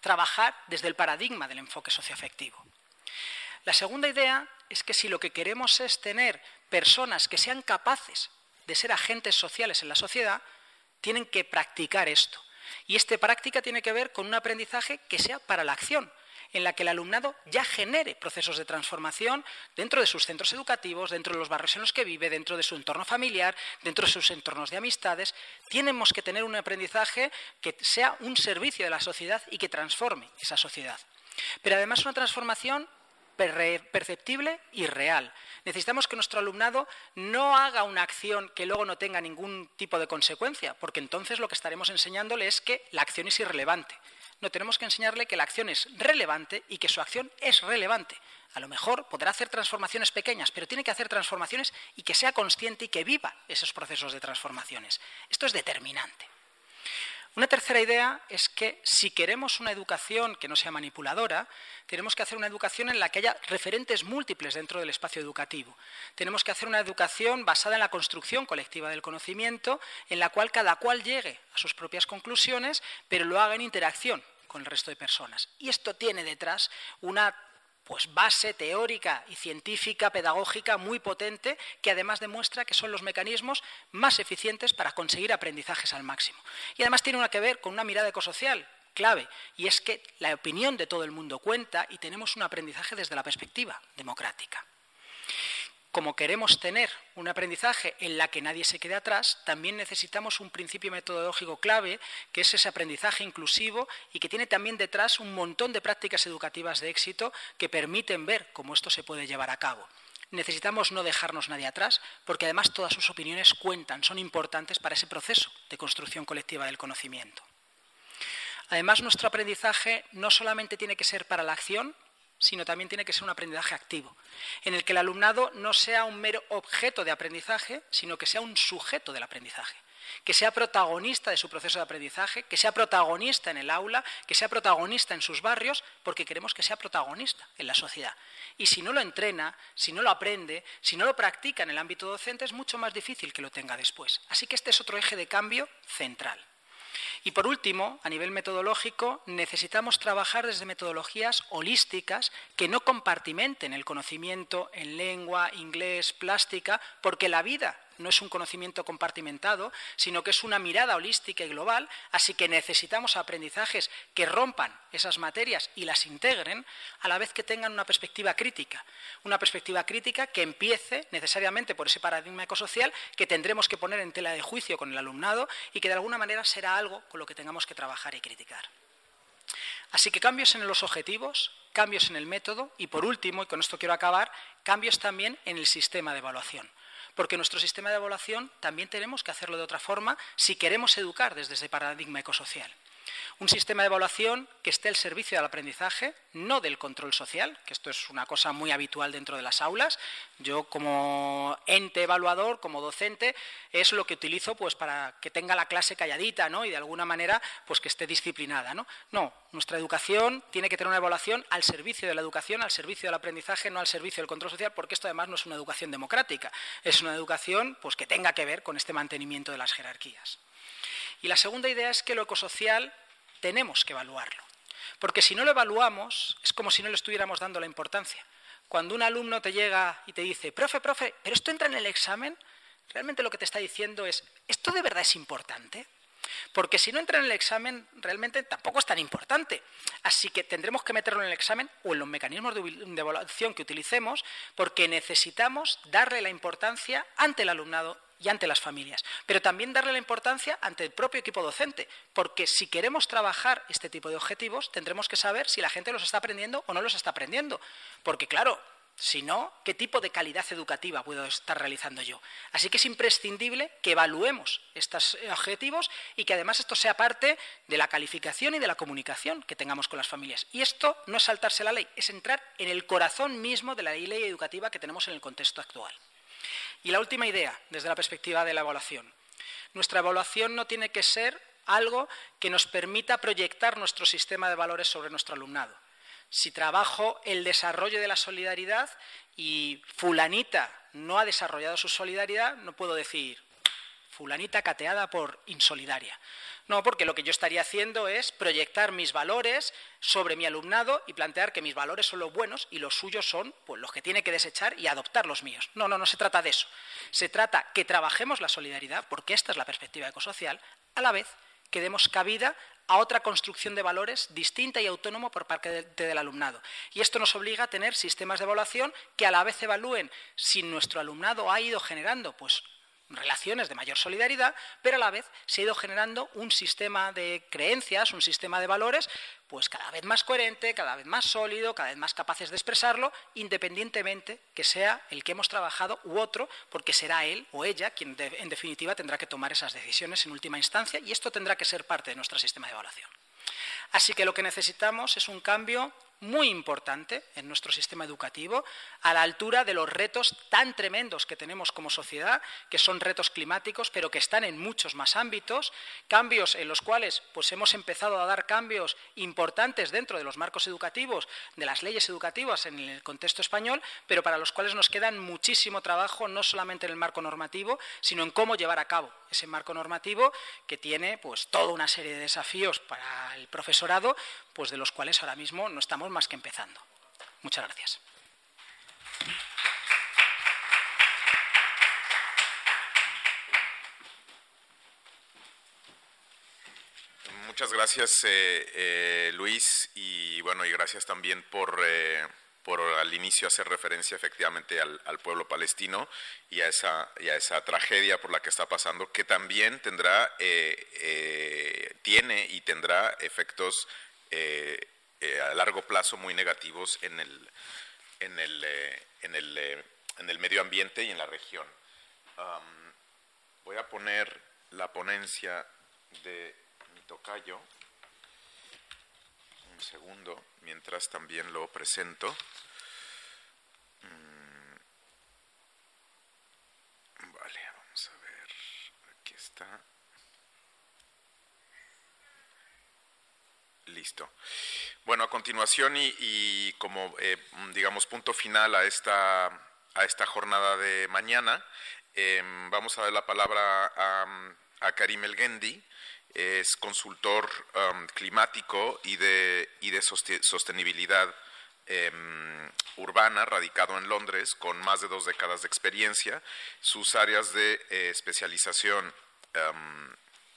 Trabajar desde el paradigma del enfoque socioafectivo. La segunda idea es que si lo que queremos es tener personas que sean capaces de ser agentes sociales en la sociedad, tienen que practicar esto. Y esta práctica tiene que ver con un aprendizaje que sea para la acción, en la que el alumnado ya genere procesos de transformación dentro de sus centros educativos, dentro de los barrios en los que vive, dentro de su entorno familiar, dentro de sus entornos de amistades. Tenemos que tener un aprendizaje que sea un servicio de la sociedad y que transforme esa sociedad. Pero además una transformación perceptible y real. Necesitamos que nuestro alumnado no haga una acción que luego no tenga ningún tipo de consecuencia, porque entonces lo que estaremos enseñándole es que la acción es irrelevante. No tenemos que enseñarle que la acción es relevante y que su acción es relevante. A lo mejor podrá hacer transformaciones pequeñas, pero tiene que hacer transformaciones y que sea consciente y que viva esos procesos de transformaciones. Esto es determinante. Una tercera idea es que si queremos una educación que no sea manipuladora, tenemos que hacer una educación en la que haya referentes múltiples dentro del espacio educativo. Tenemos que hacer una educación basada en la construcción colectiva del conocimiento, en la cual cada cual llegue a sus propias conclusiones, pero lo haga en interacción con el resto de personas. Y esto tiene detrás una pues base teórica y científica, pedagógica muy potente, que además demuestra que son los mecanismos más eficientes para conseguir aprendizajes al máximo. Y además tiene una que ver con una mirada ecosocial clave, y es que la opinión de todo el mundo cuenta y tenemos un aprendizaje desde la perspectiva democrática como queremos tener un aprendizaje en la que nadie se quede atrás, también necesitamos un principio metodológico clave, que es ese aprendizaje inclusivo y que tiene también detrás un montón de prácticas educativas de éxito que permiten ver cómo esto se puede llevar a cabo. Necesitamos no dejarnos nadie atrás, porque además todas sus opiniones cuentan, son importantes para ese proceso de construcción colectiva del conocimiento. Además, nuestro aprendizaje no solamente tiene que ser para la acción, sino también tiene que ser un aprendizaje activo, en el que el alumnado no sea un mero objeto de aprendizaje, sino que sea un sujeto del aprendizaje, que sea protagonista de su proceso de aprendizaje, que sea protagonista en el aula, que sea protagonista en sus barrios, porque queremos que sea protagonista en la sociedad. Y si no lo entrena, si no lo aprende, si no lo practica en el ámbito docente, es mucho más difícil que lo tenga después. Así que este es otro eje de cambio central. Y por último, a nivel metodológico, necesitamos trabajar desde metodologías holísticas que no compartimenten el conocimiento en lengua, inglés, plástica, porque la vida no es un conocimiento compartimentado, sino que es una mirada holística y global, así que necesitamos aprendizajes que rompan esas materias y las integren, a la vez que tengan una perspectiva crítica. Una perspectiva crítica que empiece necesariamente por ese paradigma ecosocial que tendremos que poner en tela de juicio con el alumnado y que de alguna manera será algo con lo que tengamos que trabajar y criticar. Así que cambios en los objetivos, cambios en el método y, por último, y con esto quiero acabar, cambios también en el sistema de evaluación porque nuestro sistema de evaluación también tenemos que hacerlo de otra forma si queremos educar desde ese paradigma ecosocial. Un sistema de evaluación que esté al servicio del aprendizaje, no del control social, que esto es una cosa muy habitual dentro de las aulas. Yo como ente evaluador, como docente, es lo que utilizo pues para que tenga la clase calladita, ¿no? Y de alguna manera pues que esté disciplinada, ¿no? No, nuestra educación tiene que tener una evaluación al servicio de la educación, al servicio del aprendizaje, no al servicio del control social, porque esto además no es una educación democrática, es una educación pues que tenga que ver con este mantenimiento de las jerarquías. Y la segunda idea es que lo ecosocial tenemos que evaluarlo. Porque si no lo evaluamos, es como si no le estuviéramos dando la importancia. Cuando un alumno te llega y te dice, profe, profe, pero esto entra en el examen, realmente lo que te está diciendo es, ¿esto de verdad es importante? Porque si no entra en el examen, realmente tampoco es tan importante. Así que tendremos que meterlo en el examen o en los mecanismos de evaluación que utilicemos, porque necesitamos darle la importancia ante el alumnado y ante las familias, pero también darle la importancia ante el propio equipo docente, porque si queremos trabajar este tipo de objetivos, tendremos que saber si la gente los está aprendiendo o no los está aprendiendo, porque claro, si no, ¿qué tipo de calidad educativa puedo estar realizando yo? Así que es imprescindible que evaluemos estos objetivos y que además esto sea parte de la calificación y de la comunicación que tengamos con las familias. Y esto no es saltarse la ley, es entrar en el corazón mismo de la ley educativa que tenemos en el contexto actual. Y la última idea, desde la perspectiva de la evaluación. Nuestra evaluación no tiene que ser algo que nos permita proyectar nuestro sistema de valores sobre nuestro alumnado. Si trabajo el desarrollo de la solidaridad y fulanita no ha desarrollado su solidaridad, no puedo decir fulanita cateada por insolidaria. No, porque lo que yo estaría haciendo es proyectar mis valores sobre mi alumnado y plantear que mis valores son los buenos y los suyos son pues, los que tiene que desechar y adoptar los míos. No, no, no se trata de eso. Se trata que trabajemos la solidaridad, porque esta es la perspectiva ecosocial, a la vez que demos cabida a otra construcción de valores distinta y autónoma por parte del alumnado. Y esto nos obliga a tener sistemas de evaluación que a la vez evalúen si nuestro alumnado ha ido generando pues, relaciones de mayor solidaridad, pero a la vez se ha ido generando un sistema de creencias, un sistema de valores, pues cada vez más coherente, cada vez más sólido, cada vez más capaces de expresarlo, independientemente que sea el que hemos trabajado u otro, porque será él o ella quien en definitiva tendrá que tomar esas decisiones en última instancia y esto tendrá que ser parte de nuestro sistema de evaluación. Así que lo que necesitamos es un cambio muy importante en nuestro sistema educativo, a la altura de los retos tan tremendos que tenemos como sociedad, que son retos climáticos, pero que están en muchos más ámbitos, cambios en los cuales pues, hemos empezado a dar cambios importantes dentro de los marcos educativos, de las leyes educativas en el contexto español, pero para los cuales nos queda muchísimo trabajo, no solamente en el marco normativo, sino en cómo llevar a cabo ese marco normativo que tiene pues, toda una serie de desafíos para el pues de los cuales ahora mismo no estamos más que empezando. Muchas gracias.
Muchas gracias, eh, eh, Luis, y bueno, y gracias también por, eh, por al inicio hacer referencia efectivamente al, pueblo palestino y a, esa, y a esa tragedia por la que está pasando, que también tendrá, tiene y tendrá efectos eh, a largo plazo muy negativos eh, eh, en el medio ambiente y en la región. voy a poner la ponencia de mi tocayo. Un segundo, mientras también lo presento. Mm. Vale, vamos a ver. Aquí está. Listo. Bueno, a continuación y, como, eh, digamos, punto final a esta, a esta jornada de mañana, em, vamos a dar la palabra a, Karim El Gendi, es consultor climático y de, y de sostenibilidad em, urbana, radicado en Londres, con más de dos décadas de experiencia. Sus áreas de eh, especialización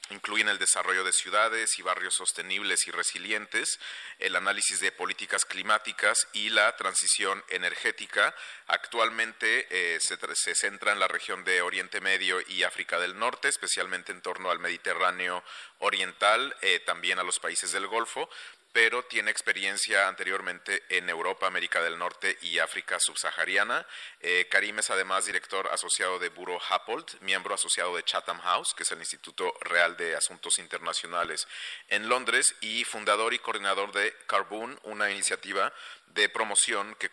Incluyen el desarrollo de ciudades y barrios sostenibles y resilientes, el análisis de políticas climáticas y la transición energética. Actualmente eh, se, centra en la región de Oriente Medio y África del Norte, especialmente en torno al Mediterráneo Oriental, eh, también a los países del Golfo, pero tiene experiencia anteriormente en Europa, América del Norte y África subsahariana. Eh, Karim es además director asociado de Buro Happold, miembro asociado de Chatham House, que es el Instituto Real de Asuntos Internacionales en Londres, y fundador y coordinador de Carbon, una iniciativa de promoción que,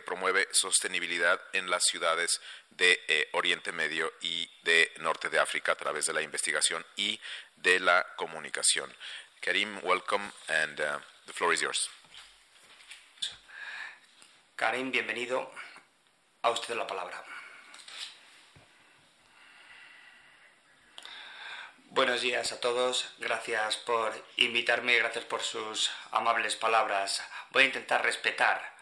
promueve sostenibilidad en las ciudades de eh, Oriente Medio y de Norte de África a través de la investigación y de la comunicación. Karim, welcome, and uh, the floor is yours.
Karim, bienvenido. A usted la palabra. Buenos días a todos. Gracias por invitarme gracias por sus amables palabras. Voy a intentar respetar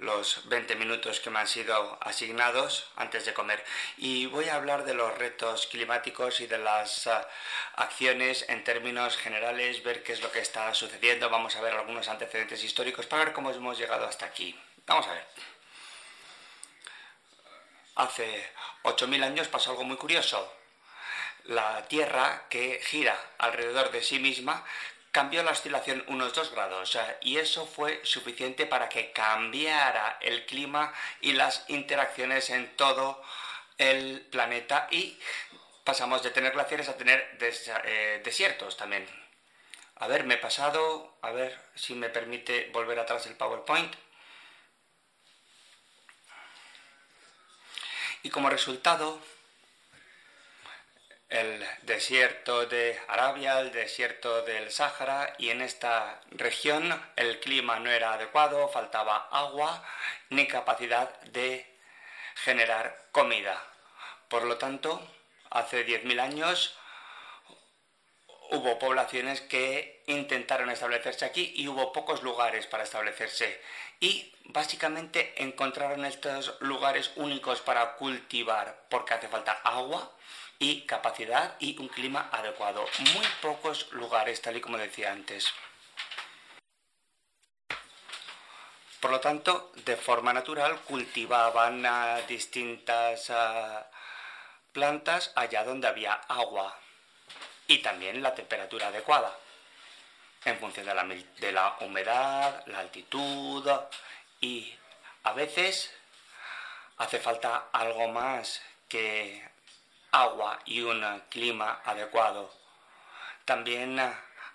los 20 minutos que me han sido asignados antes de comer. Y voy a hablar de los retos climáticos y de las ah, acciones en términos generales, ver qué es lo que está sucediendo. Vamos a ver algunos antecedentes históricos para ver cómo hemos llegado hasta aquí. Vamos a ver. Hace 8.000 años pasó algo muy curioso. La Tierra, que gira alrededor de sí misma, cambió la oscilación unos 2 grados y eso fue suficiente para que cambiara el clima y las interacciones en todo el planeta y pasamos de tener glaciares a tener eh, desiertos también. A ver, me he pasado, a ver si me permite volver atrás el PowerPoint. Y como resultado, el desierto de Arabia, el desierto del Sáhara y en esta región el clima no era adecuado, faltaba agua ni capacidad de generar comida. Por lo tanto, hace 10.000 años hubo poblaciones que intentaron establecerse aquí y hubo pocos lugares para establecerse. Y básicamente encontraron estos lugares únicos para cultivar porque hace falta agua y capacidad y un clima adecuado. Muy pocos lugares, tal y como decía antes. Por lo tanto, de forma natural cultivaban distintas ah, plantas allá donde había agua y también la temperatura adecuada, en función de la, de la humedad, la altitud y a veces hace falta algo más que agua y un clima adecuado. También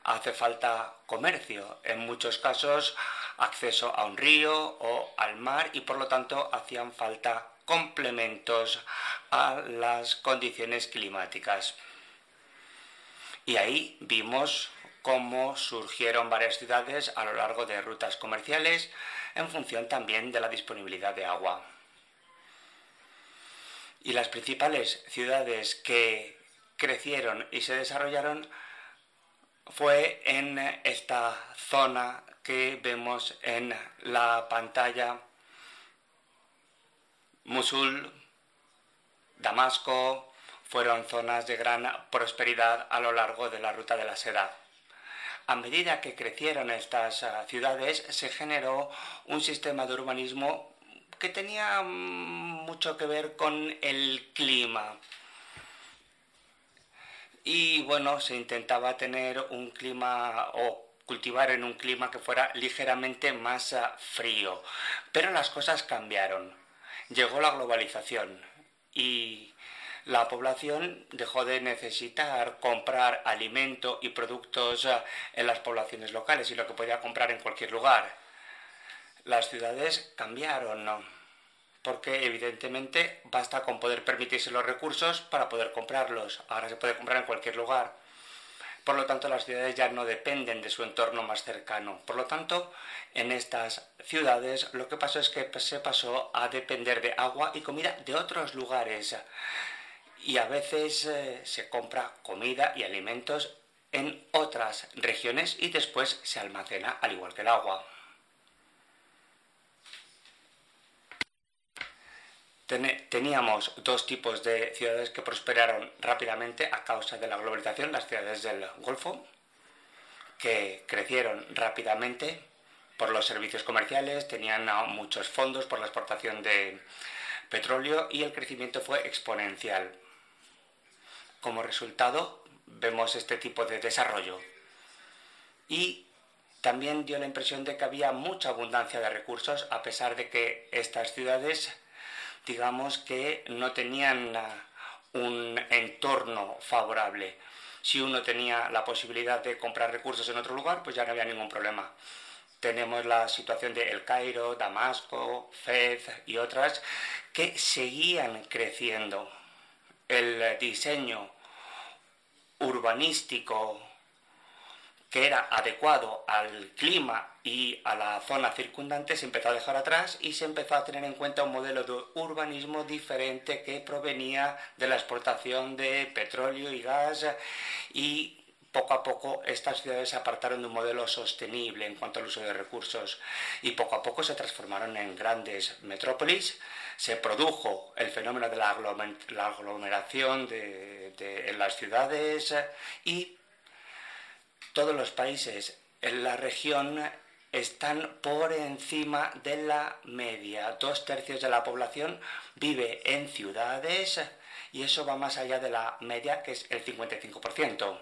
hace falta comercio, en muchos casos acceso a un río o al mar y por lo tanto hacían falta complementos a las condiciones climáticas. Y ahí vimos cómo surgieron varias ciudades a lo largo de rutas comerciales en función también de la disponibilidad de agua. Y las principales ciudades que crecieron y se desarrollaron fue en esta zona que vemos en la pantalla. Mosul, Damasco, fueron zonas de gran prosperidad a lo largo de la ruta de la seda. A medida que crecieron estas ah, ciudades, se generó un sistema de urbanismo que tenía mucho que ver con el clima. Y bueno, se intentaba tener un clima o cultivar en un clima que fuera ligeramente más ah, frío. Pero las cosas cambiaron. Llegó la globalización y la población dejó de necesitar comprar alimento y productos eh, en las poblaciones locales y lo que podía comprar en cualquier lugar. Las ciudades cambiaron, ¿no? porque evidentemente basta con poder permitirse los recursos para poder comprarlos. Ahora se puede comprar en cualquier lugar. Por lo tanto, las ciudades ya no dependen de su entorno más cercano. Por lo tanto, en estas ciudades lo que pasó es que se pasó a depender de agua y comida de otros lugares y a veces eh, se compra comida y alimentos en otras regiones y después se almacena al igual que el agua. Teníamos dos tipos de ciudades que prosperaron rápidamente a causa de la globalización, las ciudades del Golfo, que crecieron rápidamente por los servicios comerciales, tenían muchos fondos por la exportación de petróleo y el crecimiento fue exponencial. Como resultado, vemos este tipo de desarrollo. Y también dio la impresión de que había mucha abundancia de recursos, a pesar de que estas ciudades, digamos que no tenían un entorno favorable. Si uno tenía la posibilidad de comprar recursos en otro lugar, pues ya no había ningún problema. Tenemos la situación de El Cairo, Damasco, Fez y otras que seguían creciendo. El diseño urbanístico que era adecuado al clima y a la zona circundante se empezó a dejar atrás y se empezó a tener en cuenta un modelo de urbanismo diferente que provenía de la exportación de petróleo y gas y poco a poco estas ciudades se apartaron de un modelo sostenible en cuanto al uso de recursos y poco a poco se transformaron en grandes metrópolis. Se produjo el fenómeno de la, aglomeración en las ciudades y todos los países en la región están por encima de la media. Dos tercios de la población vive en ciudades y eso va más allá de la media, que es el 55%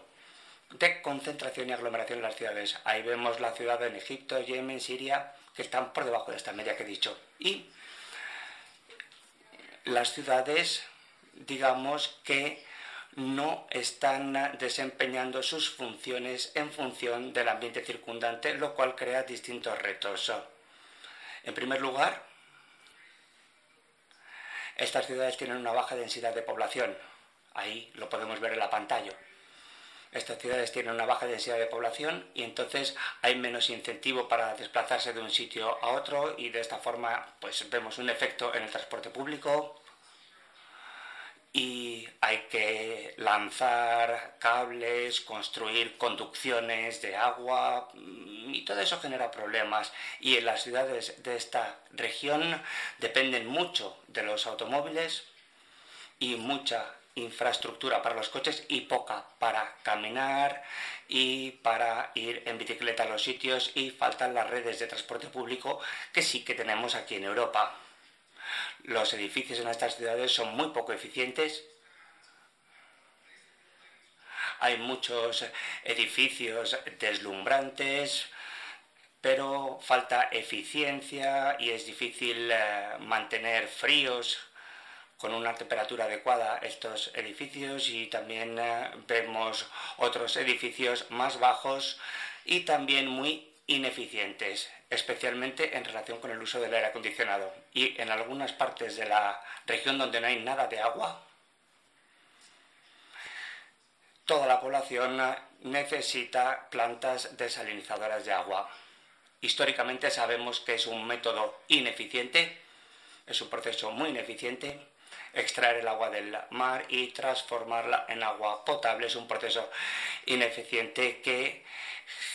de concentración y aglomeración en las ciudades. Ahí vemos la ciudad en Egipto, Yemen, Siria, que están por debajo de esta media que he dicho. Y las ciudades, digamos que no están desempeñando sus funciones en función del ambiente circundante, lo cual crea distintos retos. En primer lugar, estas ciudades tienen una baja densidad de población. Ahí lo podemos ver en la pantalla estas ciudades tienen una baja densidad de población y entonces hay menos incentivo para desplazarse de un sitio a otro y de esta forma pues vemos un efecto en el transporte público y hay que lanzar cables, construir conducciones de agua mm, y todo eso genera problemas. Y en las ciudades de esta región dependen mucho de los automóviles y mucha infraestructura para los coches y poca para caminar y para ir en bicicleta a los sitios y faltan las redes de transporte público que sí que tenemos aquí en Europa. Los edificios en estas ciudades son muy poco eficientes. Hay muchos edificios deslumbrantes, pero falta eficiencia y es difícil eh, mantener fríos con una temperatura adecuada estos edificios y también eh, vemos otros edificios más bajos y también muy ineficientes, especialmente en relación con el uso del aire acondicionado. Y en algunas partes de la región donde no hay nada de agua, toda la población necesita plantas desalinizadoras de agua. Históricamente sabemos que es un método ineficiente, es un proceso muy ineficiente. Extraer el agua del mar y transformarla en agua potable es un proceso ineficiente que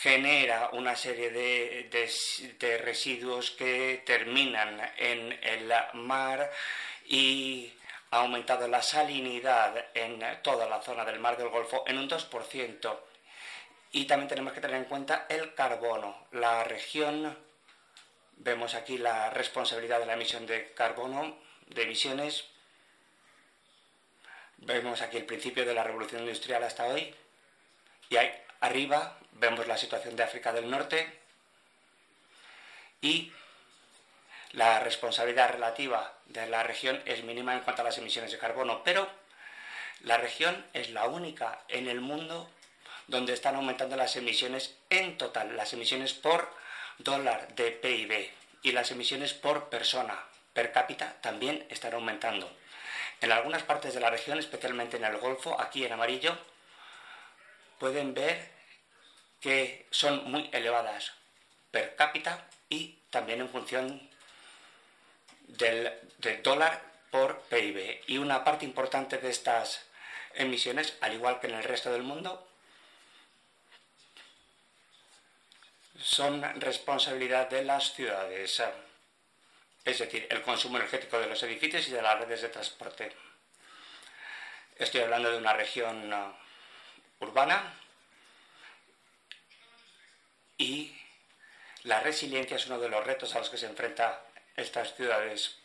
genera una serie de, residuos que terminan en el mar y ha aumentado la salinidad en toda la zona del mar del Golfo en un 2%. Y también tenemos que tener en cuenta el carbono. La región, vemos aquí la responsabilidad de la emisión de carbono, de emisiones. Vemos aquí el principio de la revolución industrial hasta hoy. Y hay Arriba vemos la situación de África del Norte y la responsabilidad relativa de la región es mínima en cuanto a las emisiones de carbono, pero la región es la única en el mundo donde están aumentando las emisiones en total, las emisiones por dólar de PIB y las emisiones por persona per cápita también están aumentando. En algunas partes de la región, especialmente en el Golfo, aquí en amarillo, pueden ver que son muy elevadas per cápita y también en función del, dólar por PIB. Y una parte importante de estas emisiones, al igual que en el resto del mundo, son responsabilidad de las ciudades, es decir, el consumo energético de los edificios y de las redes de transporte. Estoy hablando de una región urbana y la resiliencia es uno de los retos a los que se enfrentan estas ciudades.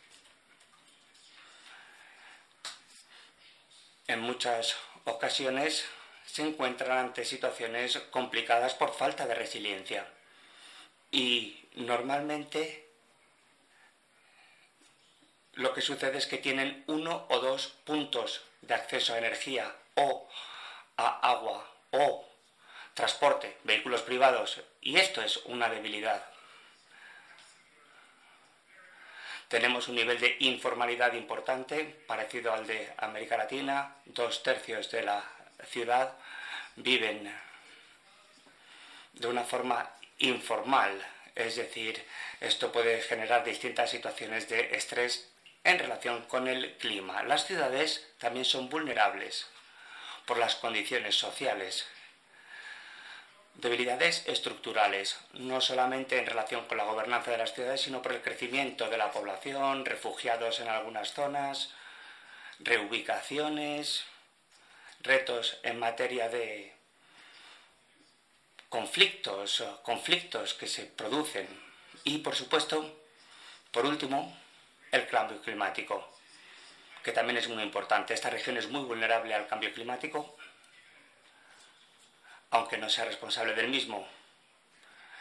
En muchas ocasiones se encuentran ante situaciones complicadas por falta de resiliencia y normalmente lo que sucede es que tienen uno o dos puntos de acceso a energía o a agua o transporte, vehículos privados, y esto es una debilidad. Tenemos un nivel de informalidad importante, parecido al de América Latina. Dos tercios de la ciudad viven de una forma informal, es decir, esto puede generar distintas situaciones de estrés en relación con el clima. Las ciudades también son vulnerables por las condiciones sociales. Debilidades estructurales, no solamente en relación con la gobernanza de las ciudades, sino por el crecimiento de la población, refugiados en algunas zonas, reubicaciones, retos en materia de conflictos, conflictos que se producen. Y, por supuesto, por último, el cambio climático, que también es muy importante. Esta región es muy vulnerable al cambio climático aunque no sea responsable del mismo.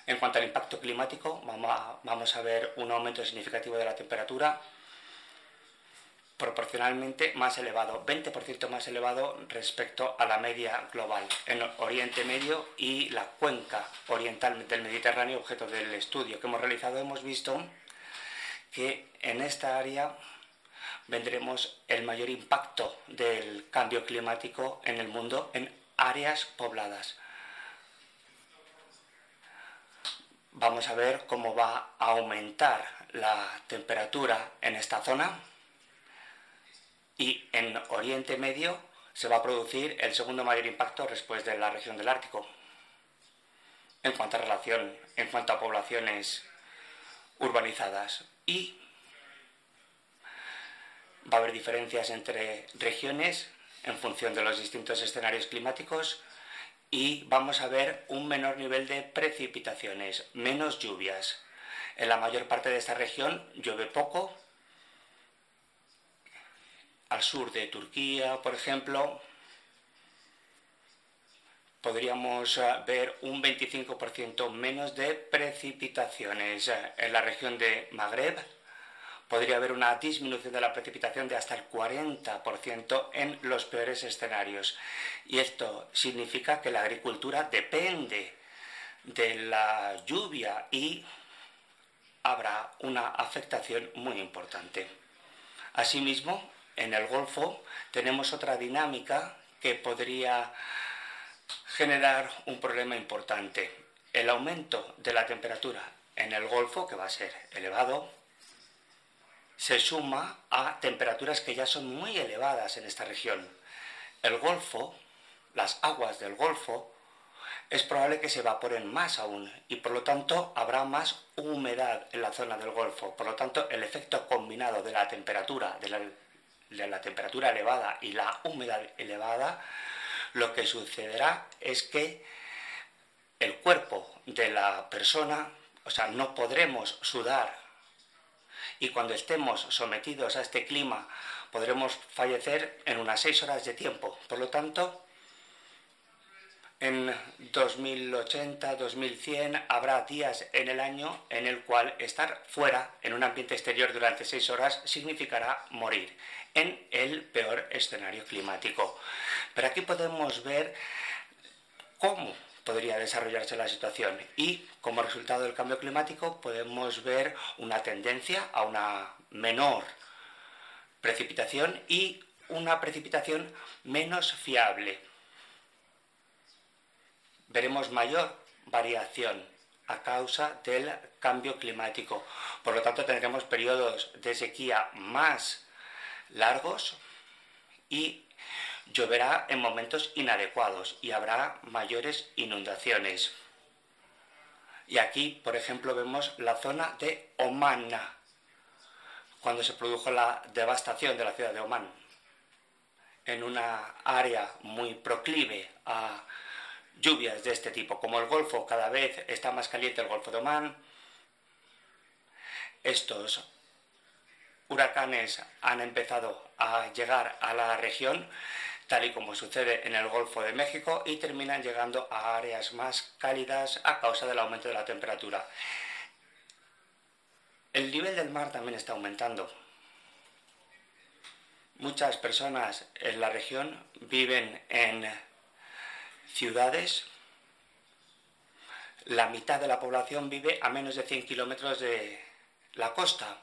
En cuanto al impacto climático, vamos a, ver un aumento significativo de la temperatura proporcionalmente más elevado, 20% más elevado respecto a la media global. En Oriente Medio y la cuenca oriental del Mediterráneo, objeto del estudio que hemos realizado, hemos visto que en esta área vendremos el mayor impacto del cambio climático en el mundo en áreas pobladas. Vamos a ver cómo va a aumentar la temperatura en esta zona Y en Oriente Medio se va a producir el segundo mayor impacto después de la región del Ártico. En cuanto a relación, en cuanto a poblaciones urbanizadas. Y va a haber diferencias entre regiones en función de los distintos escenarios climáticos y vamos a ver un menor nivel de precipitaciones, menos lluvias. En la mayor parte de esta región llueve poco. Al sur de Turquía, por ejemplo, podríamos eh, ver un 25% menos de precipitaciones. En la región de Magreb podría haber una disminución de la precipitación de hasta el 40% en los peores escenarios. Y esto significa que la agricultura depende de la lluvia y habrá una afectación muy importante. Asimismo, en el Golfo tenemos otra dinámica que podría generar un problema importante. El aumento de la temperatura en el Golfo, que va a ser elevado, se suma a temperaturas que ya son muy elevadas en esta región. El Golfo, las aguas del Golfo, es probable que se evaporen más aún y por lo tanto habrá más humedad en la zona del Golfo. Por lo tanto, el efecto combinado de la temperatura, de la, temperatura elevada y la humedad elevada, lo que sucederá es que el cuerpo de la persona, o sea, no podremos sudar y cuando estemos sometidos a este clima podremos fallecer en unas seis horas de tiempo. Por lo tanto, en 2080, 2100 habrá días en el año en el cual estar fuera en un ambiente exterior durante seis horas significará morir en el peor escenario climático. Pero aquí podemos ver cómo podría desarrollarse la situación y como resultado del cambio climático podemos ver una tendencia a una menor precipitación y una precipitación menos fiable. Veremos mayor variación a causa del cambio climático. Por lo tanto, tendremos periodos de sequía más largos y Lloverá en momentos inadecuados y habrá mayores inundaciones. Y aquí, por ejemplo, vemos la zona de Oman, cuando se produjo la devastación de la ciudad de Oman, en una área muy proclive a lluvias de este tipo. Como el Golfo cada vez está más caliente, el Golfo de Oman, estos huracanes han empezado a llegar a la región tal y como sucede en el Golfo de México, y terminan llegando a áreas más cálidas a causa del aumento de la temperatura. El nivel del mar también está aumentando. Muchas personas en la región viven en ciudades. La mitad de la población vive a menos de 100 kilómetros de la costa,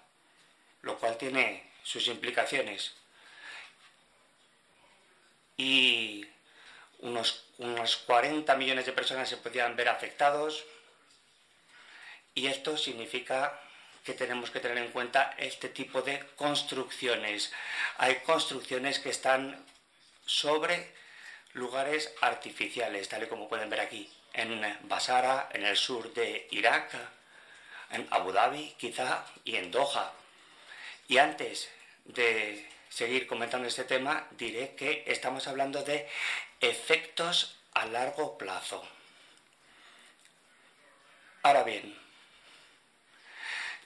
lo cual tiene sus implicaciones y unos, unos 40 millones de personas se podían ver afectados. Y esto significa que tenemos que tener en cuenta este tipo de construcciones. Hay construcciones que están sobre lugares artificiales, tal y como pueden ver aquí, en Basara, en el sur de Irak, en Abu Dhabi quizá y en Doha. Y antes de seguir comentando este tema, diré que estamos hablando de efectos a largo plazo. Ahora bien,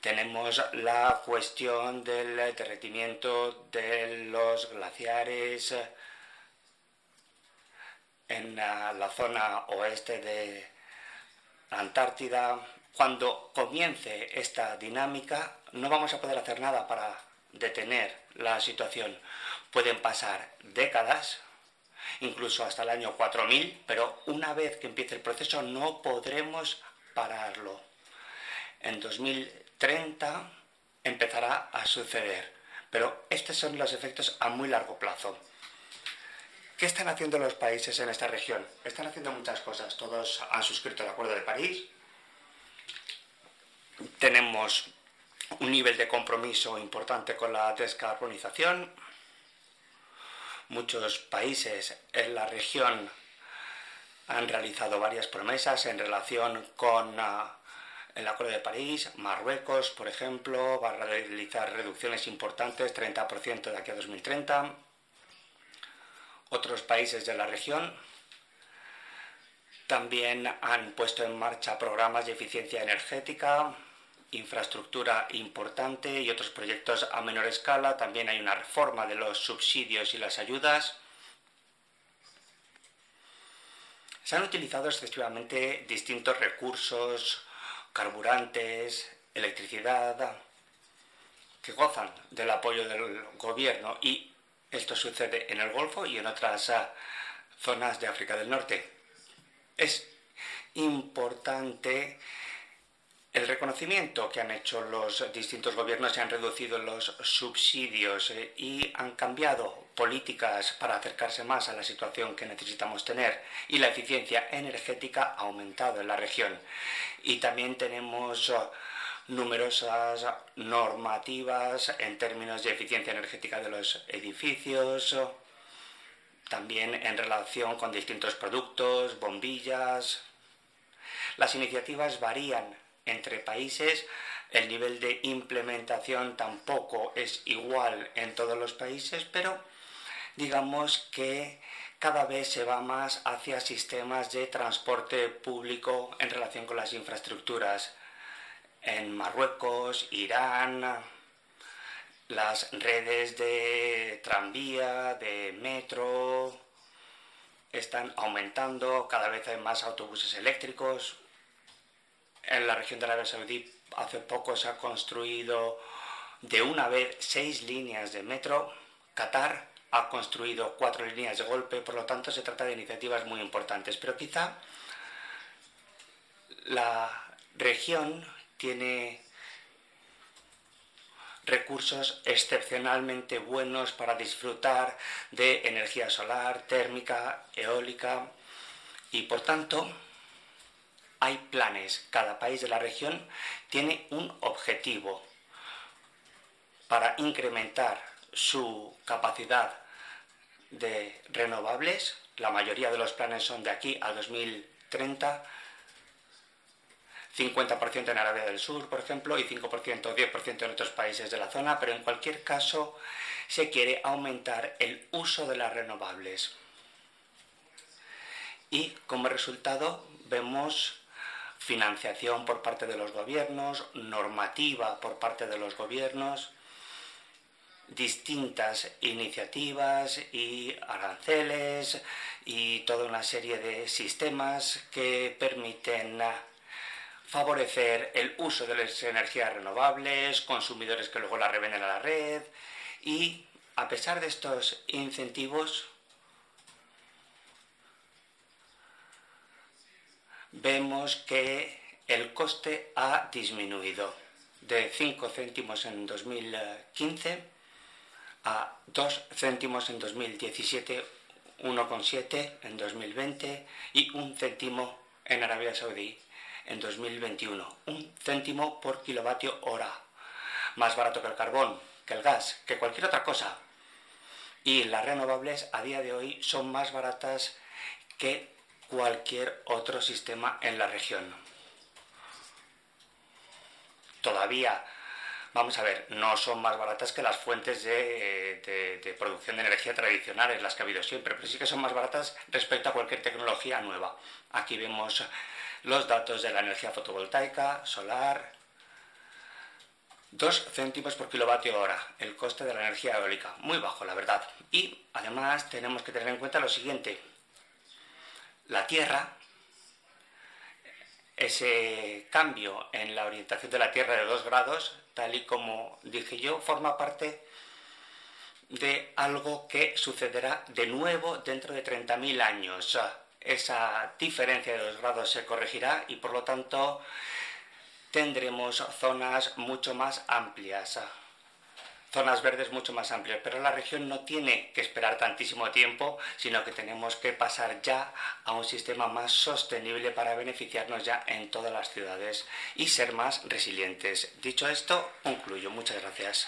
tenemos la cuestión del derretimiento de los glaciares en la, zona oeste de Antártida. Cuando comience esta dinámica, no vamos a poder hacer nada para detener la situación. Pueden pasar décadas, incluso hasta el año 4000, pero una vez que empiece el proceso no podremos pararlo. En 2030 empezará a suceder, pero estos son los efectos a muy largo plazo. ¿Qué están haciendo los países en esta región? Están haciendo muchas cosas. Todos han suscrito el Acuerdo de París. Tenemos un nivel de compromiso importante con la descarbonización Muchos países en la región han realizado varias promesas en relación con ah, el Acuerdo de París. Marruecos, por ejemplo, va a realizar reducciones importantes, 30% de aquí a 2030. Otros países de la región también han puesto en marcha programas de eficiencia energética, infraestructura importante y otros proyectos a menor escala. También hay una reforma de los subsidios y las ayudas. Se han utilizado excesivamente distintos recursos, carburantes, electricidad, que gozan del apoyo del gobierno y esto sucede en el Golfo y en otras ah, zonas de África del Norte. Es importante el reconocimiento que han hecho los distintos gobiernos se han reducido los subsidios eh, y han cambiado políticas para acercarse más a la situación que necesitamos tener y la eficiencia energética ha aumentado en la región. Y también tenemos eh, numerosas normativas en términos de eficiencia energética de los edificios, también en relación con distintos productos, bombillas. Las iniciativas varían entre países. El nivel de implementación tampoco es igual en todos los países, pero digamos que cada vez se va más hacia sistemas de transporte público en relación con las infraestructuras. En Marruecos, Irán, las redes de tranvía, de metro, están aumentando, cada vez hay más autobuses eléctricos, en la región de Arabia Saudí hace poco se ha construido de una vez seis líneas de metro. Qatar ha construido cuatro líneas de golpe, por lo tanto se trata de iniciativas muy importantes. Pero quizá la región tiene recursos excepcionalmente buenos para disfrutar de energía solar, térmica, eólica y por tanto hay planes. Cada país de la región tiene un objetivo para incrementar su capacidad de renovables. La mayoría de los planes son de aquí a 2030. 50% en Arabia del Sur, por ejemplo, y 5% o 10% en otros países de la zona, pero en cualquier caso se quiere aumentar el uso de las renovables. Y como resultado vemos financiación por parte de los gobiernos, normativa por parte de los gobiernos, distintas iniciativas y aranceles y toda una serie de sistemas que permiten favorecer el uso de las energías renovables, consumidores que luego la revenden a la red y a pesar de estos incentivos vemos que el coste ha disminuido de 5 céntimos en 2015 a 2 céntimos en 2017, 1,7 en 2020 y un céntimo en Arabia Saudí en 2021. Un céntimo por kilovatio hora. Más barato que el carbón, que el gas, que cualquier otra cosa. Y las renovables a día de hoy son más baratas que cualquier otro sistema en la región. Todavía, vamos a ver, no son más baratas que las fuentes de, producción de energía tradicionales, las que ha habido siempre, pero sí que son más baratas respecto a cualquier tecnología nueva. Aquí vemos los datos de la energía fotovoltaica, solar, 2 céntimos por kilovatio hora, el coste de la energía eólica, muy bajo la verdad. Y además tenemos que tener en cuenta lo siguiente, la Tierra, ese cambio en la orientación de la Tierra de dos grados, tal y como dije yo, forma parte de algo que sucederá de nuevo dentro de 30.000 años. Esa diferencia de dos grados se corregirá y por lo tanto tendremos zonas mucho más amplias zonas verdes mucho más amplias, pero la región no tiene que esperar tantísimo tiempo, sino que tenemos que pasar ya a un sistema más sostenible para beneficiarnos ya en todas las ciudades y ser más resilientes. Dicho esto, concluyo. Muchas gracias.